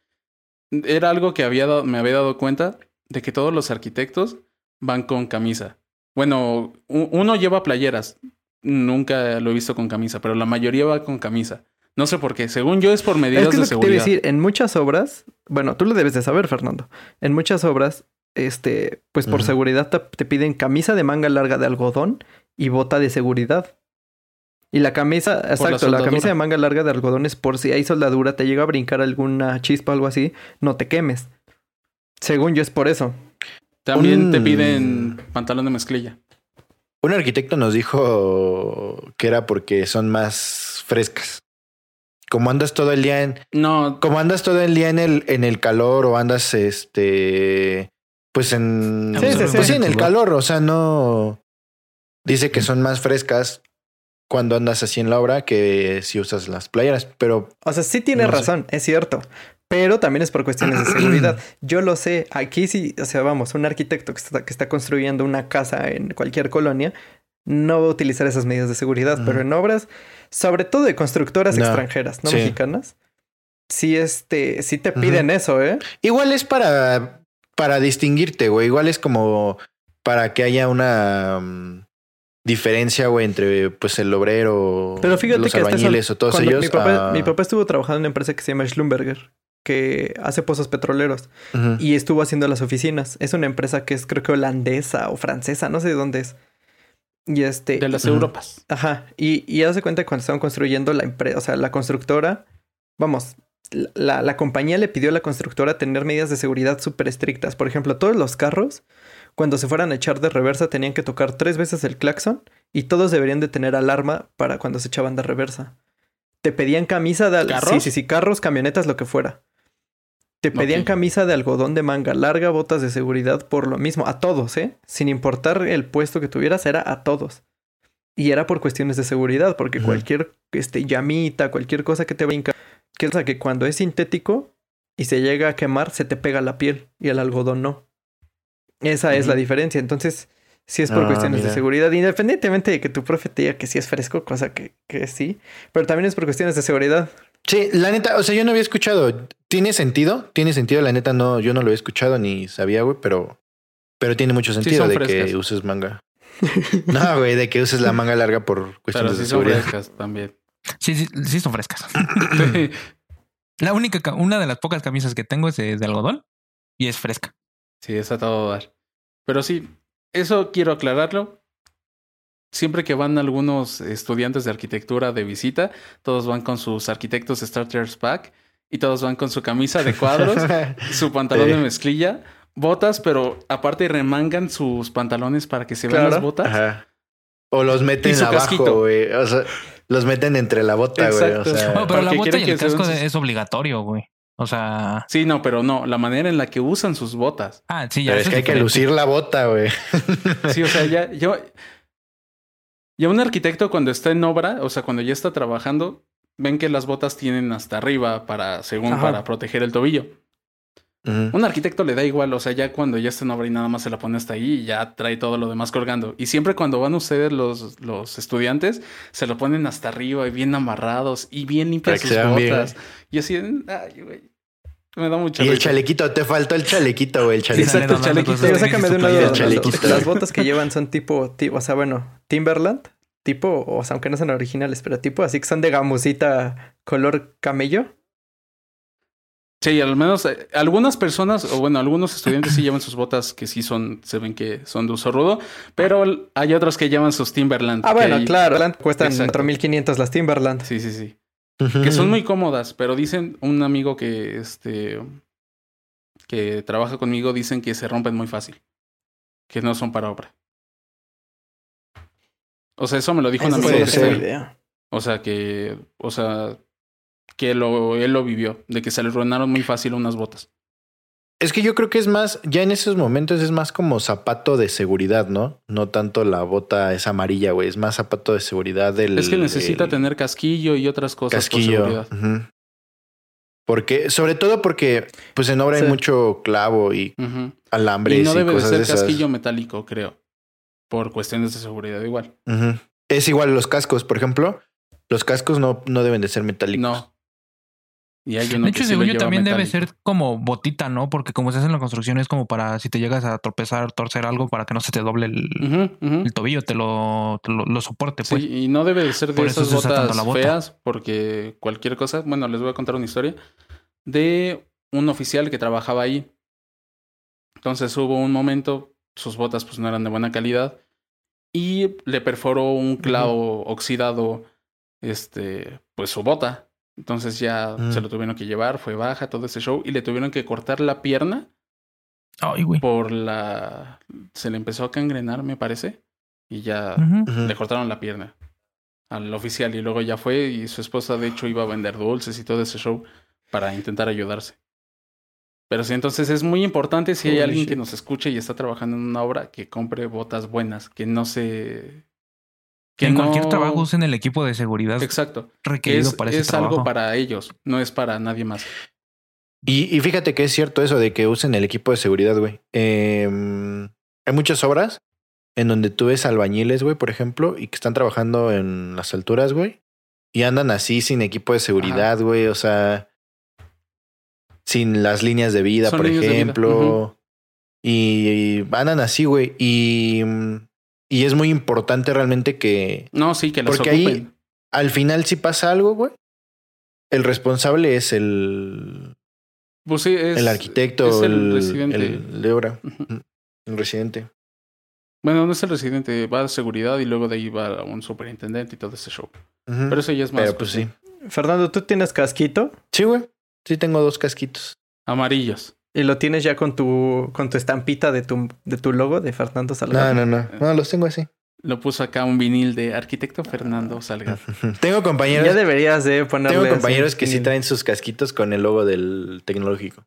Era algo que había dado- me había dado cuenta de que todos los arquitectos van con camisa. Bueno, uno lleva playeras. Nunca lo he visto con camisa, pero la mayoría va con camisa. No sé por qué. Según yo es por medidas Es que es de lo que te iba a seguridad. decir, en muchas obras, bueno, tú lo debes de saber, Fernando. En muchas obras, este, pues por seguridad te, te piden camisa de manga larga de algodón y bota de seguridad. Y la camisa, exacto, la, camisa de manga larga de algodón es por si hay soldadura, te llega a brincar alguna chispa o algo así, no te quemes. Según yo es por eso. También te piden pantalón de mezclilla. Un arquitecto nos dijo que era porque son más frescas. Como andas todo el día en, No, como andas todo el día en el, en el calor o andas este pues en Sí, sí, sí. pues sí, en el calor, o sea, no dice que son más frescas cuando andas así en la obra que si usas las playeras, pero O sea, sí tienes No sé. razón, es cierto. Pero también es por cuestiones de [clears throat] seguridad. Yo lo sé. Aquí sí, o sea, vamos, un arquitecto que está, que está construyendo una casa en cualquier colonia no va a utilizar esas medidas de seguridad. Pero en obras, sobre todo de constructoras No. extranjeras, no Sí. mexicanas, sí, este, sí te piden eso, ¿eh? igual es para para distinguirte, güey, igual es como para que haya una mm, diferencia, güey, entre pues el obrero, Pero fíjate los que albañiles o todos ellos. mi, papá, ah, mi papá estuvo trabajando en una empresa que se llama Schlumberger, que hace pozos petroleros y estuvo haciendo las oficinas. Es una empresa que es creo que holandesa o francesa, no sé de dónde es. Y este... De las. Europas. Ajá, y, y haz de cuenta que cuando estaban construyendo la empresa, o sea, la constructora, vamos, la, la compañía le pidió a la constructora tener medidas de seguridad súper estrictas. Por ejemplo, todos los carros, cuando se fueran a echar de reversa, tenían que tocar tres veces el claxon y todos deberían de tener alarma para cuando se echaban de reversa. Te pedían camisa de... ¿Carros? Sí, sí, sí, carros, camionetas, lo que fuera. Te pedían camisa de algodón de manga larga, botas de seguridad por lo mismo, a todos, ¿eh? Sin importar el puesto que tuvieras, era a todos. Y era por cuestiones de seguridad, porque cualquier este, llamita, cualquier cosa que te brinca, que, sea, que cuando es sintético y se llega a quemar, se te pega la piel y el algodón no. Esa es la diferencia. Entonces, sí es por Ah, cuestiones de seguridad, independientemente de que tu profe te diga que sí es fresco, cosa que, que sí, pero también es por cuestiones de seguridad. Sí, la neta, o sea, yo no había escuchado. ¿Tiene sentido? Tiene sentido, la neta, no, yo no lo había escuchado ni sabía, güey, pero, pero tiene mucho sentido de frescas. que uses manga. [laughs] No, güey, de que uses la manga larga por Pero cuestiones sí de son seguridad. frescas también. Sí, sí, sí son frescas. La única, ca- una de las pocas camisas que tengo es de, de algodón y es fresca. Sí, es a todo dar. Pero sí, eso quiero aclararlo. Siempre que van algunos estudiantes de arquitectura de visita, todos van con sus arquitectos Starters Pack y todos van con su camisa de cuadros, [laughs] su pantalón de mezclilla, botas, pero aparte remangan sus pantalones para que se vean Claro. las botas. Ajá. O los meten abajo, güey. O sea, los meten entre la bota, güey. O Exacto. sea, Bueno, pero la porque bota y el casco sus- es obligatorio, güey. O sea, Sí, no, pero no, la manera en la que usan sus botas. ah, sí, ya. pero es que hay que lucir la bota, güey. Sí, o sea, ya, yo. Ya un arquitecto cuando está en obra, o sea, cuando ya está trabajando, ven que las botas tienen hasta arriba para, según Ajá. para proteger el tobillo. Un arquitecto le da igual, o sea, ya cuando ya está en obra y nada más se la pone hasta ahí y ya trae todo lo demás colgando. Y siempre cuando van ustedes los, los estudiantes, se lo ponen hasta arriba y bien amarrados y bien limpias sus bien. botas. Y así, ay, güey. Me da mucha Y el chalequito, te faltó el chalequito, güey. El chalequito. Exacto, el chalequito. Pero sácame de Las, botas que llevan son tipo, ti- o sea, bueno, Timberland, tipo, o sea, aunque no son originales, pero tipo así que son de gamusita color camello. Sí, al menos eh, algunas personas, o bueno, algunos estudiantes sí llevan sus botas que sí son, se ven que son de uso rudo, pero hay otros que llevan sus Timberland. Ah, bueno, claro, cuestan Exacto. 4500 las Timberland. Sí, sí, sí. Que son muy cómodas, pero dicen, un amigo que, este, que trabaja conmigo, dicen que se rompen muy fácil. Que no son para obra. O sea, eso me lo dijo un Esa amigo. que. O sea, que, o sea, que lo, él lo vivió, de que se le arruinaron muy fácil unas botas. Es que yo creo que es más, ya en esos momentos es más como zapato de seguridad, ¿no? No tanto la bota es amarilla, güey. Es más zapato de seguridad del. es que necesita el tener casquillo y otras cosas por casquillo. Ujú. Porque, sobre todo porque, pues en obra Sí. hay mucho clavo y Ujú. alambres Y y, no debe de cosas ser de casquillo metálico, creo. Por cuestiones de seguridad igual. Es igual los cascos, por ejemplo. Los cascos no, no deben de ser metálicos. No. Y hay uno De que hecho, sí según yo, también debe ser como botita, ¿no? Porque como se hace en la construcción es como para si te llegas a tropezar, torcer algo para que no se te doble el, tobillo, te lo, te lo, lo soporte, pues. Sí, y no debe de ser de Por esas botas bota. feas, porque cualquier cosa. Bueno, les voy a contar una historia de un oficial que trabajaba ahí. Entonces hubo un momento, sus botas pues no eran de buena calidad y le perforó un clavo oxidado, este, pues su bota. Entonces ya Mm. se lo tuvieron que llevar, fue baja todo ese show y le tuvieron que cortar la pierna Ay, güey. por la... Se le empezó a cangrenar, me parece, y ya le cortaron la pierna al oficial y luego ya fue y su esposa de hecho iba a vender dulces y todo ese show para intentar ayudarse. Pero sí, entonces es muy importante si hay alguien que nos escuche y está trabajando en una obra que compre botas buenas, que no se... Que en cualquier trabajo usen el equipo de seguridad Exacto. requerido Es, para ese es trabajo. algo para ellos, no es para nadie más. Y, y fíjate que es cierto eso de que usen el equipo de seguridad, güey. Em, hay muchas obras en donde tú ves albañiles, güey, por ejemplo, y que están trabajando en las alturas, güey, y andan así sin equipo de seguridad, güey, o sea, sin las líneas de vida, Son por ejemplo. y, y andan así, güey. Y, y es muy importante realmente que No, sí, que las Porque ahí- al final si pasa algo, güey, el responsable es el Pues sí, es. el arquitecto, es el el, residente. el de obra, Ujú. el residente. Bueno, no es el residente, va a seguridad y luego de ahí va un superintendente y todo ese show. Pero eso ya es más. Pero pues sí. Fernando, ¿tú tienes casquito? Sí, güey. Sí tengo dos casquitos. Amarillos. Y lo tienes ya con tu, con tu estampita de tu, de tu logo de Fernando Salgado. No, no, no. No, los tengo así. Lo puso acá un vinil de arquitecto Fernando Salgado. [laughs] Tengo compañeros, Ya deberías de ponerle. tengo compañeros que sí traen sus casquitos con el logo del tecnológico.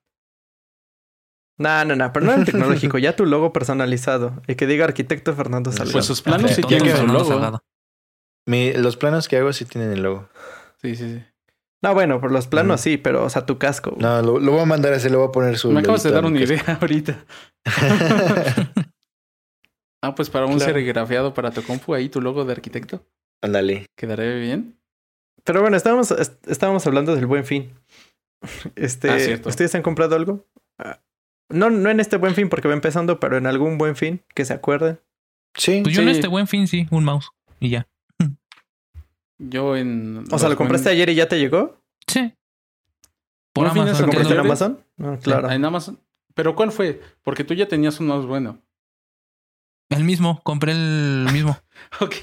No, no, no, pero no el tecnológico, ya tu logo personalizado. Y que diga arquitecto Fernando Salgado. Pues sus planos sí Ya tienen su logo. Mi- los planos que hago sí tienen el logo. Sí, sí, sí. No, bueno, por los planos sí, pero, o sea, tu casco. güey. No, lo, lo voy a mandar a hacer, le voy a poner su. Me acabas de dar una idea ahorita. [laughs] Ah, pues para un Claro. serigrafiado para tu compu, ahí tu logo de arquitecto. Ándale. Quedaré bien. Pero bueno, estábamos, est- estábamos hablando del buen fin. Este, Ah, cierto. ¿Ustedes han comprado algo? Ah, No, no en este buen fin porque va empezando, pero en algún buen fin que se acuerden. Sí. Pues yo en este buen fin sí, un mouse. Y ya. Yo en. O sea, ¿lo compraste ayer y ya te llegó? Sí. Por Amazon. ¿Lo ¿Porque compraste en? Amazon? No, claro. En Amazon. ¿Pero cuál fue? Porque tú ya tenías un mouse bueno. El mismo, compré el mismo. [laughs] Ok,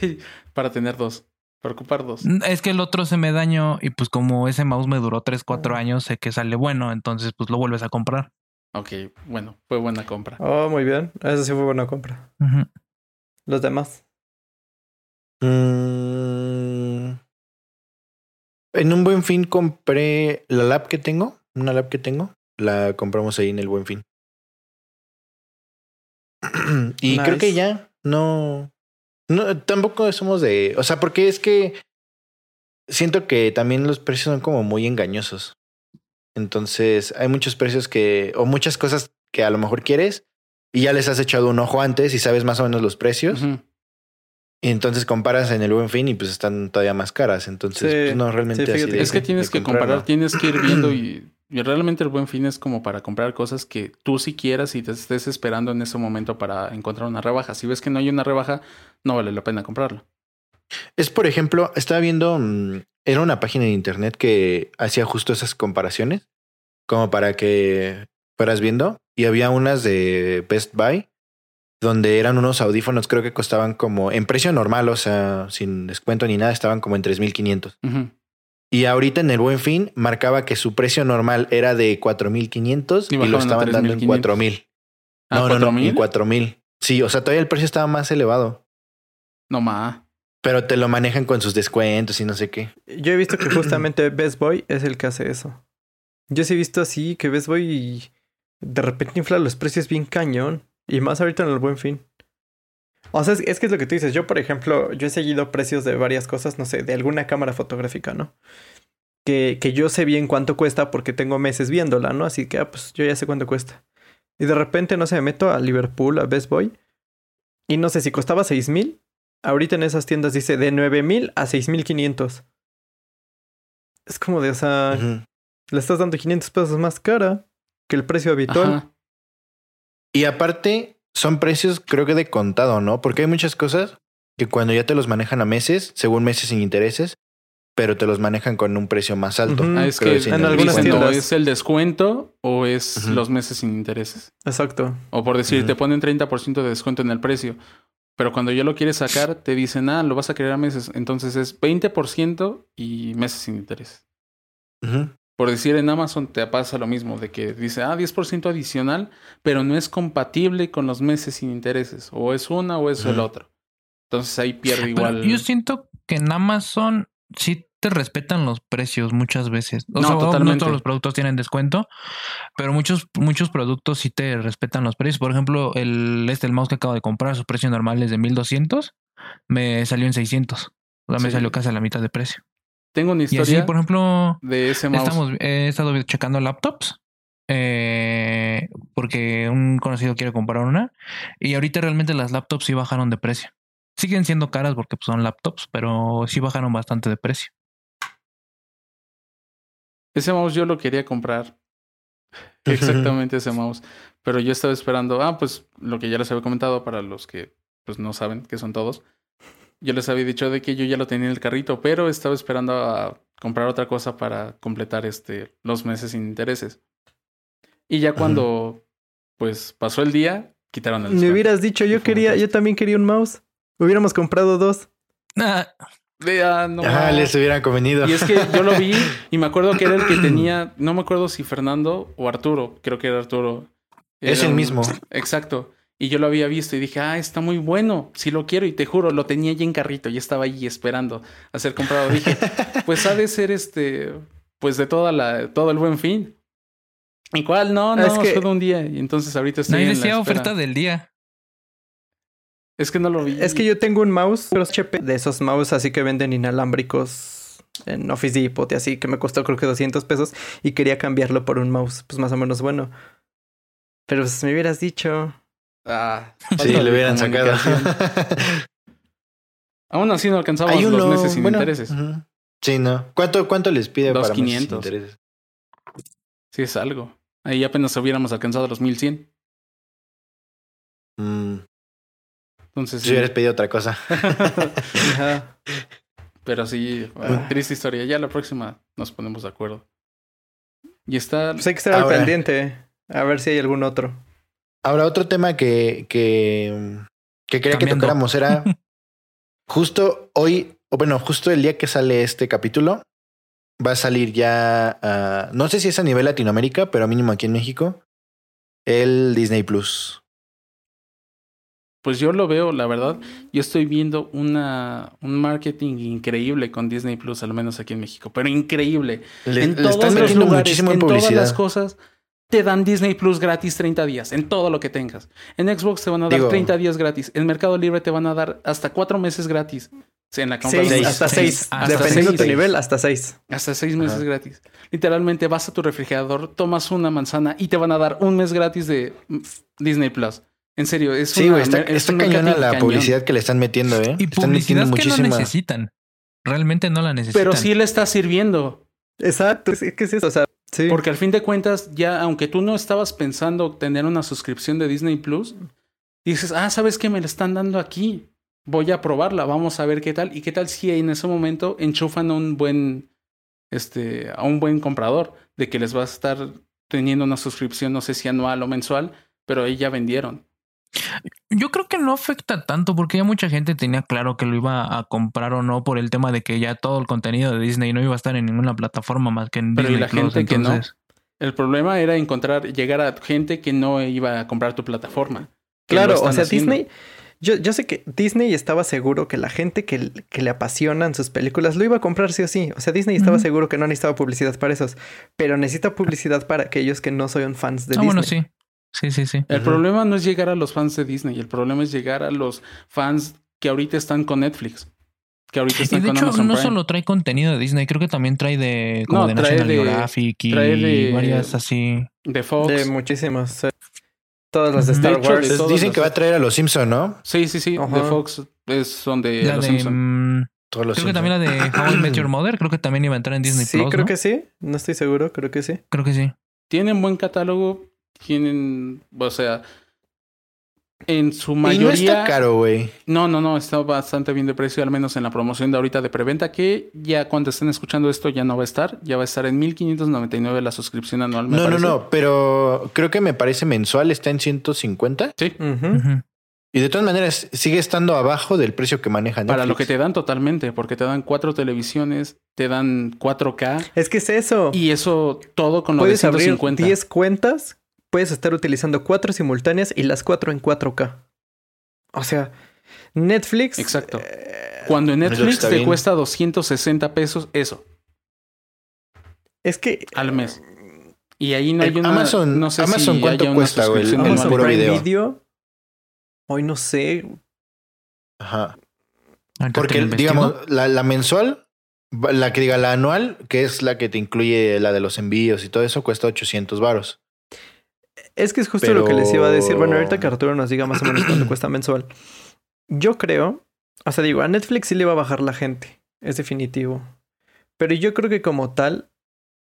para tener dos. Para ocupar dos. Es que el otro se me dañó y pues como ese mouse me duró 3, 4 años, sé que sale bueno, entonces pues lo vuelves a comprar. Ok, bueno, fue buena compra. Oh, muy bien. Eso sí fue buena compra. Los demás. Mm, en un buen fin compré la lab que tengo. Una lab que tengo. La compramos ahí en el buen fin. [clears throat] y creo que ya no. No, tampoco somos de. O sea, porque es que siento que también los precios son como muy engañosos. Entonces, hay muchos precios que. o muchas cosas que a lo mejor quieres y ya les has echado un ojo antes y sabes más o menos los precios. Y entonces comparas en el buen fin y pues están todavía más caras. Entonces, Sí, pues no, realmente sí, así fíjate de- Es que de tienes que comparar, [clears throat] tienes que ir viendo y, y realmente el buen fin es como para comprar cosas que tú sí quieras y te estés esperando en ese momento para encontrar una rebaja. Si ves que no hay una rebaja, no vale la pena comprarlo. Es, por ejemplo, estaba viendo, mm, era una página de internet que hacía justo esas comparaciones, como para que fueras viendo. Y había unas de Best Buy, donde eran unos audífonos, creo que costaban como en precio normal, o sea, sin descuento ni nada, estaban como en 3500. Ujú. Y ahorita en el buen fin marcaba que su precio normal era de 4500 Y y, lo estaban dando en 3,500. 4000. ¿A No, no, no, 4,000? en 4000. Sí, o sea, todavía el precio estaba más elevado. No ma. Pero te lo manejan con sus descuentos y no sé qué. Yo he visto que justamente [clears throat] Best Boy es el que hace eso. Yo sí he visto así que Best Boy de repente infla los precios bien cañón. Y más ahorita en el buen fin. O sea, es, es que es lo que tú dices. Yo, por ejemplo, yo he seguido precios de varias cosas, no sé, de alguna cámara fotográfica, ¿no? Que, que yo sé bien cuánto cuesta porque tengo meses viéndola, ¿no? Así que, ah, pues yo ya sé cuánto cuesta. Y de repente, no sé, me meto a Liverpool, a Best Boy. Y no sé si costaba seis mil. Ahorita en esas tiendas dice de nueve mil a seis mil quinientos. Es como de, o sea, le estás dando 500 pesos más cara que el precio habitual. Ajá. Y aparte, son precios creo que de contado, ¿no? Porque hay muchas cosas que cuando ya te los manejan a meses, según meses sin intereses, pero te los manejan con un precio más alto. Ah, es que en el algunas o tiendas. es el descuento o es los meses sin intereses. Exacto. O por decir, te ponen 30% de descuento en el precio. Pero cuando ya lo quieres sacar, te dicen, ah, lo vas a querer a meses. Entonces es 20% y meses sin interés. Por decir, en Amazon te pasa lo mismo, de que dice, ah, 10% adicional, pero no es compatible con los meses sin intereses. O es una o es el Ujú. otro. Entonces ahí pierde Pero igual. yo siento que en Amazon sí te respetan los precios muchas veces. O No, sea, no totalmente. todos los productos tienen descuento, pero muchos, muchos productos sí te respetan los precios. Por ejemplo, el, este, el mouse que acabo de comprar, su precio normal es de 1200, me salió en 600. O sea, me salió casi a la mitad de precio. Tengo una Y así, historia por ejemplo, de ese mouse. estamos, he estado checando laptops. eh, porque un conocido quiere comprar una y ahorita realmente las laptops sí bajaron de precio. Siguen siendo caras porque pues, son laptops, pero sí bajaron bastante de precio. Ese mouse yo lo quería comprar. [laughs] Exactamente ese mouse. Pero yo estaba esperando, ah, pues lo que ya les había comentado para los que pues no saben que son todos. Yo les había dicho de que yo ya lo tenía en el carrito, pero estaba esperando a comprar otra cosa para completar este los meses sin intereses. Y ya cuando pues pasó el día, quitaron el Me descuento. hubieras dicho, yo quería, yo también quería un mouse. Hubiéramos comprado dos. Ah, Ya, no. Ah, les hubieran convenido. Y es que yo lo vi [laughs] y me acuerdo que era el que tenía, no me acuerdo si Fernando o Arturo, creo que era Arturo. Es el un- mismo. Exacto. Y yo lo había visto y dije, ah, está muy bueno, sí lo quiero. Y te juro, lo tenía ya en carrito, ya estaba ahí esperando a ser comprado. Dije, [laughs] pues ha de ser este, pues de toda la, todo el buen fin. ¿Y cuál? No, no, Es que- de un día. Y entonces ahorita estoy ahí en decía oferta del día. Es que no lo vi. Es que yo tengo un mouse pero es HP de esos mouse así que venden inalámbricos en Office Depot y así que me costó creo que 200 pesos y quería cambiarlo por un mouse pues más o menos bueno. Pero pues me hubieras dicho. Ah, Sí, le hubieran sacado. [laughs] Aún así no alcanzamos los meses sin bueno, intereses. ujú. Sí, no. ¿Cuánto, cuánto les pide Dos para meses sin quinientos. intereses? Sí, es algo. Ahí apenas hubiéramos alcanzado los 1100. Mm, Entonces, si sí. hubieras pedido otra cosa. [laughs] Pero sí, Ah. triste historia. Ya la próxima nos ponemos de acuerdo. Y está. Pues hay que estar al pendiente. A ver si hay algún otro. Ahora, otro tema que, que, que quería que tocáramos era [laughs] justo hoy, o bueno, justo el día que sale este capítulo, va a salir ya, ah, no sé si es a nivel Latinoamérica, pero mínimo aquí en México, el Disney Plus. Pues yo lo veo, la verdad. Yo estoy viendo una, un marketing increíble con Disney Plus, al menos aquí en México. Pero increíble. Le, en le todos están los lugares, muchísimo en en todas las cosas, te dan Disney Plus gratis 30 días, en todo lo que tengas. En Xbox te van a dar Digo- 30 días gratis. En Mercado Libre te van a dar hasta cuatro meses gratis. En la compra Seis, de hasta seis. seis. Hasta Dependiendo de tu seis. nivel, hasta seis. Hasta seis meses Ajá. gratis. Literalmente vas a tu refrigerador, tomas una manzana y te van a dar un mes gratis de mm, Disney Plus. En serio, es Sí, una güey, está, es está un cañona marketing la cañón. publicidad que le están metiendo, ¿eh? Y Están publicidad metiendo que no necesitan. Realmente no la necesitan. Pero sí le está sirviendo. Exacto. Es que es eso. O sea, Porque al fin de cuentas, ya aunque tú no estabas pensando tener una suscripción de Disney Plus, dices, ah, ¿sabes qué me la están dando aquí? Voy a probarla, vamos a ver qué tal. Y qué tal si en ese momento enchufan a un buen, este, a un buen comprador, de que les va a estar teniendo una suscripción, no sé si anual o mensual, pero ahí ya vendieron. Yo creo que no afecta tanto porque ya mucha gente tenía claro que lo iba a comprar o no por el tema de que ya todo el contenido de Disney no iba a estar en ninguna plataforma más que en Pero y Disney la Plus, gente que no. El problema era encontrar, llegar a gente que no iba a comprar tu plataforma. Claro, o sea, haciendo. Disney. Yo, yo sé que Disney estaba seguro que la gente que, que le apasionan sus películas lo iba a comprar sí o sí. O sea, Disney estaba seguro que no necesitaba publicidad para esos. Pero necesita publicidad para aquellos que no son fans de Ah, Disney. bueno, sí. Sí, sí, sí. El problema no es llegar a los fans de Disney, el problema es llegar a los fans que ahorita están con Netflix, que ahorita Y están de con hecho, Amazon no Prime. solo trae contenido de Disney, creo que también trae de como No, de trae National de- Geographic y trae de- varias así. de Fox. De muchísimos. eh, Todas las de. Star De hecho, Wars. de Entonces, dicen los- que va a traer a los Simpson, ¿no? Sí, sí, sí, de Fox es donde La los de. Simpson. mm, creo que también la de How I Met Your [clears throat] Mother, creo que también iba a entrar en Disney sí, Plus. creo ¿no? que sí. No estoy seguro, creo que sí. Creo que sí. Tienen buen catálogo, tienen, o sea, en su Y no mayoría. está caro, güey. No, no, no, está bastante bien de precio, al menos en la promoción de ahorita de preventa, que ya cuando estén escuchando esto ya no va a estar, ya va a estar en 1599 la suscripción anual. me No, no, parece. no, pero creo que me parece mensual, está en 150. Sí. Y de todas maneras, sigue estando abajo del precio que manejan. para lo que te dan totalmente, porque te dan cuatro televisiones, te dan 4K Es que es eso. y eso todo con lo de Puedes abrir 150. 10 cuentas, puedes estar utilizando cuatro simultáneas y las cuatro en 4K. O sea, Netflix. Exacto. eh, Cuando en Netflix te bien. cuesta 260 pesos eso es que al mes. Y ahí no hay una Amazon- no sé si ¿cuánto cuesta, güey? suscripción El Amazon anual. puro Prime video. Video. Hoy no sé. Ajá. Porque, digamos, la, la mensual, la que diga la anual, que es la que te incluye la de los envíos y todo eso, cuesta 800 varos. Es que es justo Pero- lo que les iba a decir. Bueno, ahorita que Arturo nos diga más o menos cuánto [clears throat] cuesta mensual. Yo creo, o sea, digo, a Netflix sí le va a bajar la gente, es definitivo. Pero yo creo que como tal,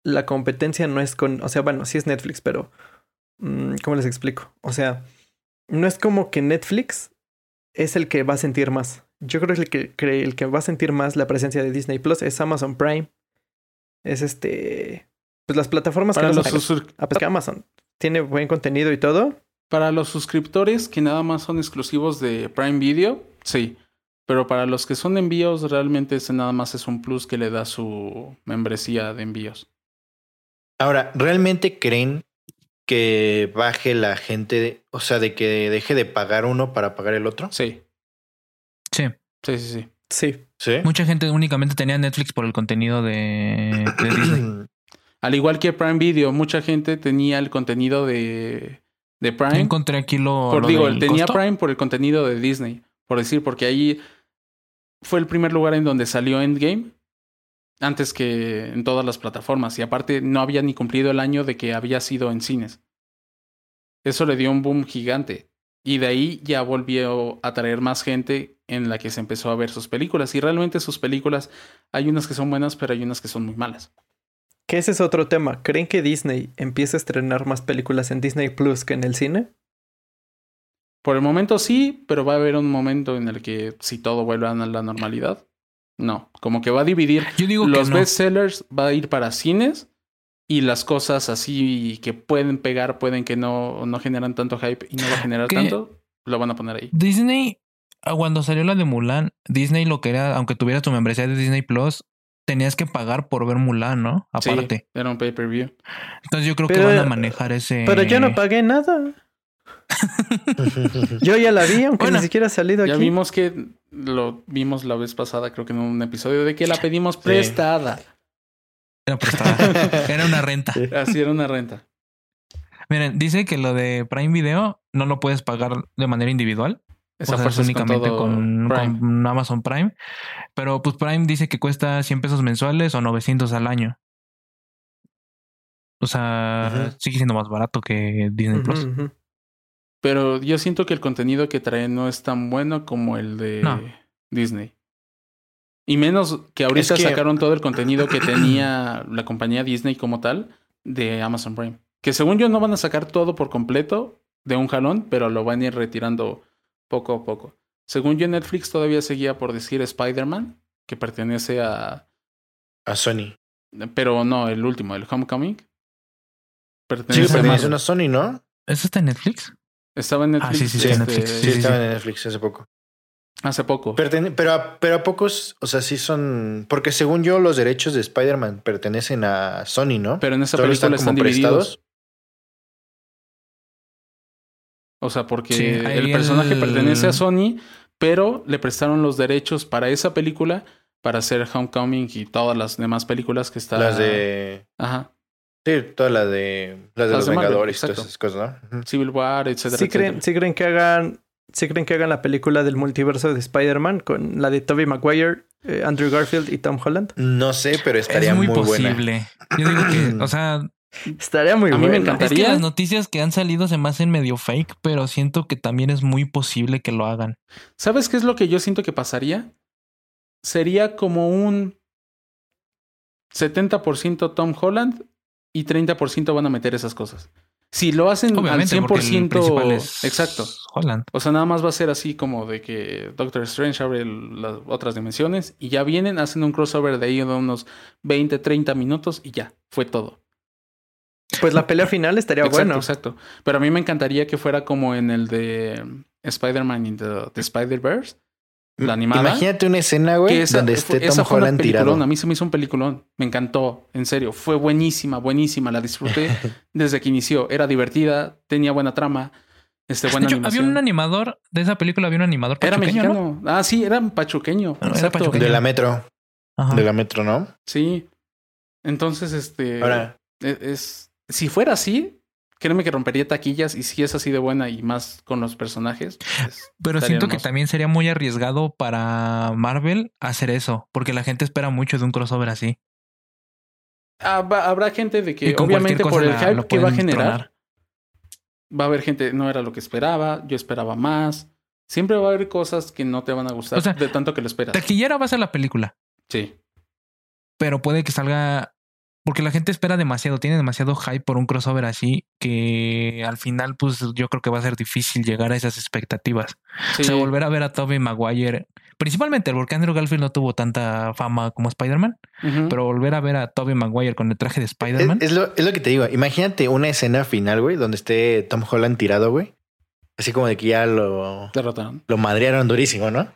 la competencia no es con, o sea, bueno, sí es Netflix, pero mm, ¿cómo les explico? O sea, no es como que Netflix es el que va a sentir más. Yo creo que el que, el que va a sentir más la presencia de Disney Plus es Amazon Prime. Es este, pues las plataformas Para que los Ah, pues que Amazon. Tiene buen contenido y todo. Para los suscriptores que nada más son exclusivos de Prime Video, sí. Pero para los que son envíos, realmente ese nada más es un plus que le da su membresía de envíos. Ahora, ¿realmente creen que baje la gente, o sea, de que deje de pagar uno para pagar el otro? Sí, Sí. sí, sí, sí. Sí. Sí. Mucha gente únicamente tenía Netflix por el contenido de, de Disney. [clears throat] Al igual que Prime Video, mucha gente tenía el contenido de, de Yo Prime. encontré aquí lo. Por, lo digo, del tenía costo. Prime por el contenido de Disney. Por decir, porque ahí fue el primer lugar en donde salió Endgame. Antes que en todas las plataformas. Y aparte, no había ni cumplido el año de que había sido en cines. Eso le dio un boom gigante. Y de ahí ya volvió a traer más gente en la que se empezó a ver sus películas. Y realmente sus películas, hay unas que son buenas, pero hay unas que son muy malas. Que ese es otro tema. ¿Creen que Disney empieza a estrenar más películas en Disney Plus que en el cine? Por el momento sí, pero va a haber un momento en el que si todo vuelve a la normalidad, no. Como que va a dividir Yo digo que los no. bestsellers, va a ir para cines y las cosas así que pueden pegar, pueden que no, no generan tanto hype y no va a generar ¿Qué? tanto, lo van a poner ahí. Disney, ah, cuando salió la de Mulan, Disney lo quería, aunque tuvieras tu membresía de Disney Plus, tenías que pagar por ver Mulan, ¿no? Sí, Aparte. era un pay-per-view. Entonces yo creo que van a manejar ese. Pero yo no pagué nada. [laughs] Yo ya la vi, aunque Bueno, ni siquiera ha salido Ya aquí. vimos que lo vimos la vez pasada, creo que en un episodio, de que la pedimos prestada. Era prestada. [laughs] Era una renta. Así era una renta. Miren, dice que lo de Prime Video no lo puedes pagar de manera individual. Esa o sea, es fuerza es con únicamente con, con Amazon Prime. Pero pues Prime dice que cuesta 100 pesos mensuales o 900 al año. O sea, sigue siendo más barato que Disney Plus. Pero yo siento que el contenido que trae no es tan bueno como el de No. Disney. Y menos que ahorita Es que- sacaron todo el contenido que tenía la compañía Disney como tal de Amazon Prime. Que según yo no van a sacar todo por completo de un jalón, pero lo van a ir retirando poco a poco. Según yo Netflix todavía seguía por decir Spider-Man, que pertenece a... A Sony. Pero no, el último, el Homecoming. Sí, Pertenece a una Sony, ¿no? ¿Eso está en Netflix? Estaba en Ah, Netflix, sí, sí, está en este, Netflix. Sí, Sí, sí, estaba sí. en Netflix hace poco. hace poco. Pertene- pero, a, pero a pocos, o sea, sí son. Porque según yo, los derechos de Spider-Man pertenecen a Sony, ¿no? Pero en esa película están como divididos. O sea, porque Sí, el personaje el- pertenece a Sony, pero le prestaron los derechos para esa película para hacer Homecoming y todas las demás películas que están. Las de. Ajá. Sí, todas las de. Las de Las los de Marvel, Vengadores y todas exacto. esas cosas, ¿no? Civil War, etcétera. ¿Sí creen, etcétera. sí creen que hagan, sí creen que hagan la película del multiverso de Spider-Man con la de Tobey Maguire, eh, Andrew Garfield y Tom Holland? No sé, pero estaría es muy, muy, buena. posible. Yo digo que, o sea, Estaría muy A mí me bueno. encanta. es que las noticias que han salido se me hacen medio fake, pero siento que también es muy posible que lo hagan. ¿Sabes qué es lo que yo siento que pasaría? Sería como un 70% Tom Holland y 30% van a meter esas cosas. Si lo hacen Obviamente, al porque el 100%. principal es Exacto. Holland. O sea, nada más va a ser así como de que Doctor Strange abre el- las otras dimensiones y ya vienen, hacen un crossover de ahí de unos 20, 30 minutos y ya, fue todo. [laughs] Pues la pelea final estaría exacto, bueno. exacto. Pero a mí me encantaría que fuera como en el de Spider-Man in the, the Spider-Verse, la animada. Imagínate una escena, güey, esa, donde fue- esté esa Tom fue una Holland tirado. A mí se me hizo un peliculón. Me encantó, en serio. Fue buenísima, buenísima. La disfruté [laughs] desde que inició. Era divertida, tenía buena trama, este, De buena hecho, había un animador de esa película, había un animador Era pachuqueño, ¿no? mexicano. Ah, sí, era pachuqueño. era pachuqueño. De la metro. Ajá. De la metro, ¿no? Sí. Entonces, este. Ahora, es, es- Si fuera así, créeme que rompería taquillas. Y si es así de buena y más con los personajes. pues, Pero siento que también sería muy arriesgado para Marvel hacer eso, porque la gente espera mucho de un crossover así. Habrá gente de que, obviamente, por el hype que va a generar, tronar. va a haber gente, no era lo que esperaba, yo esperaba más. Siempre va a haber cosas que no te van a gustar O sea, de tanto que lo esperas. Taquillera va a ser la película, Sí. pero puede que salga porque la gente espera demasiado, tiene demasiado hype por un crossover así que al final, pues yo creo que va a ser difícil llegar a esas expectativas. sí. O sea, volver a ver a Tobey Maguire principalmente porque Andrew Garfield no tuvo tanta fama como Spider-Man, pero volver a ver a Tobey Maguire con el traje de Es, Spider-Man. es lo, es lo que te digo. Imagínate una escena final, güey, donde esté Tom Holland tirado, güey. Así como de que ya lo, Derrotaron. lo madrearon durísimo, ¿no?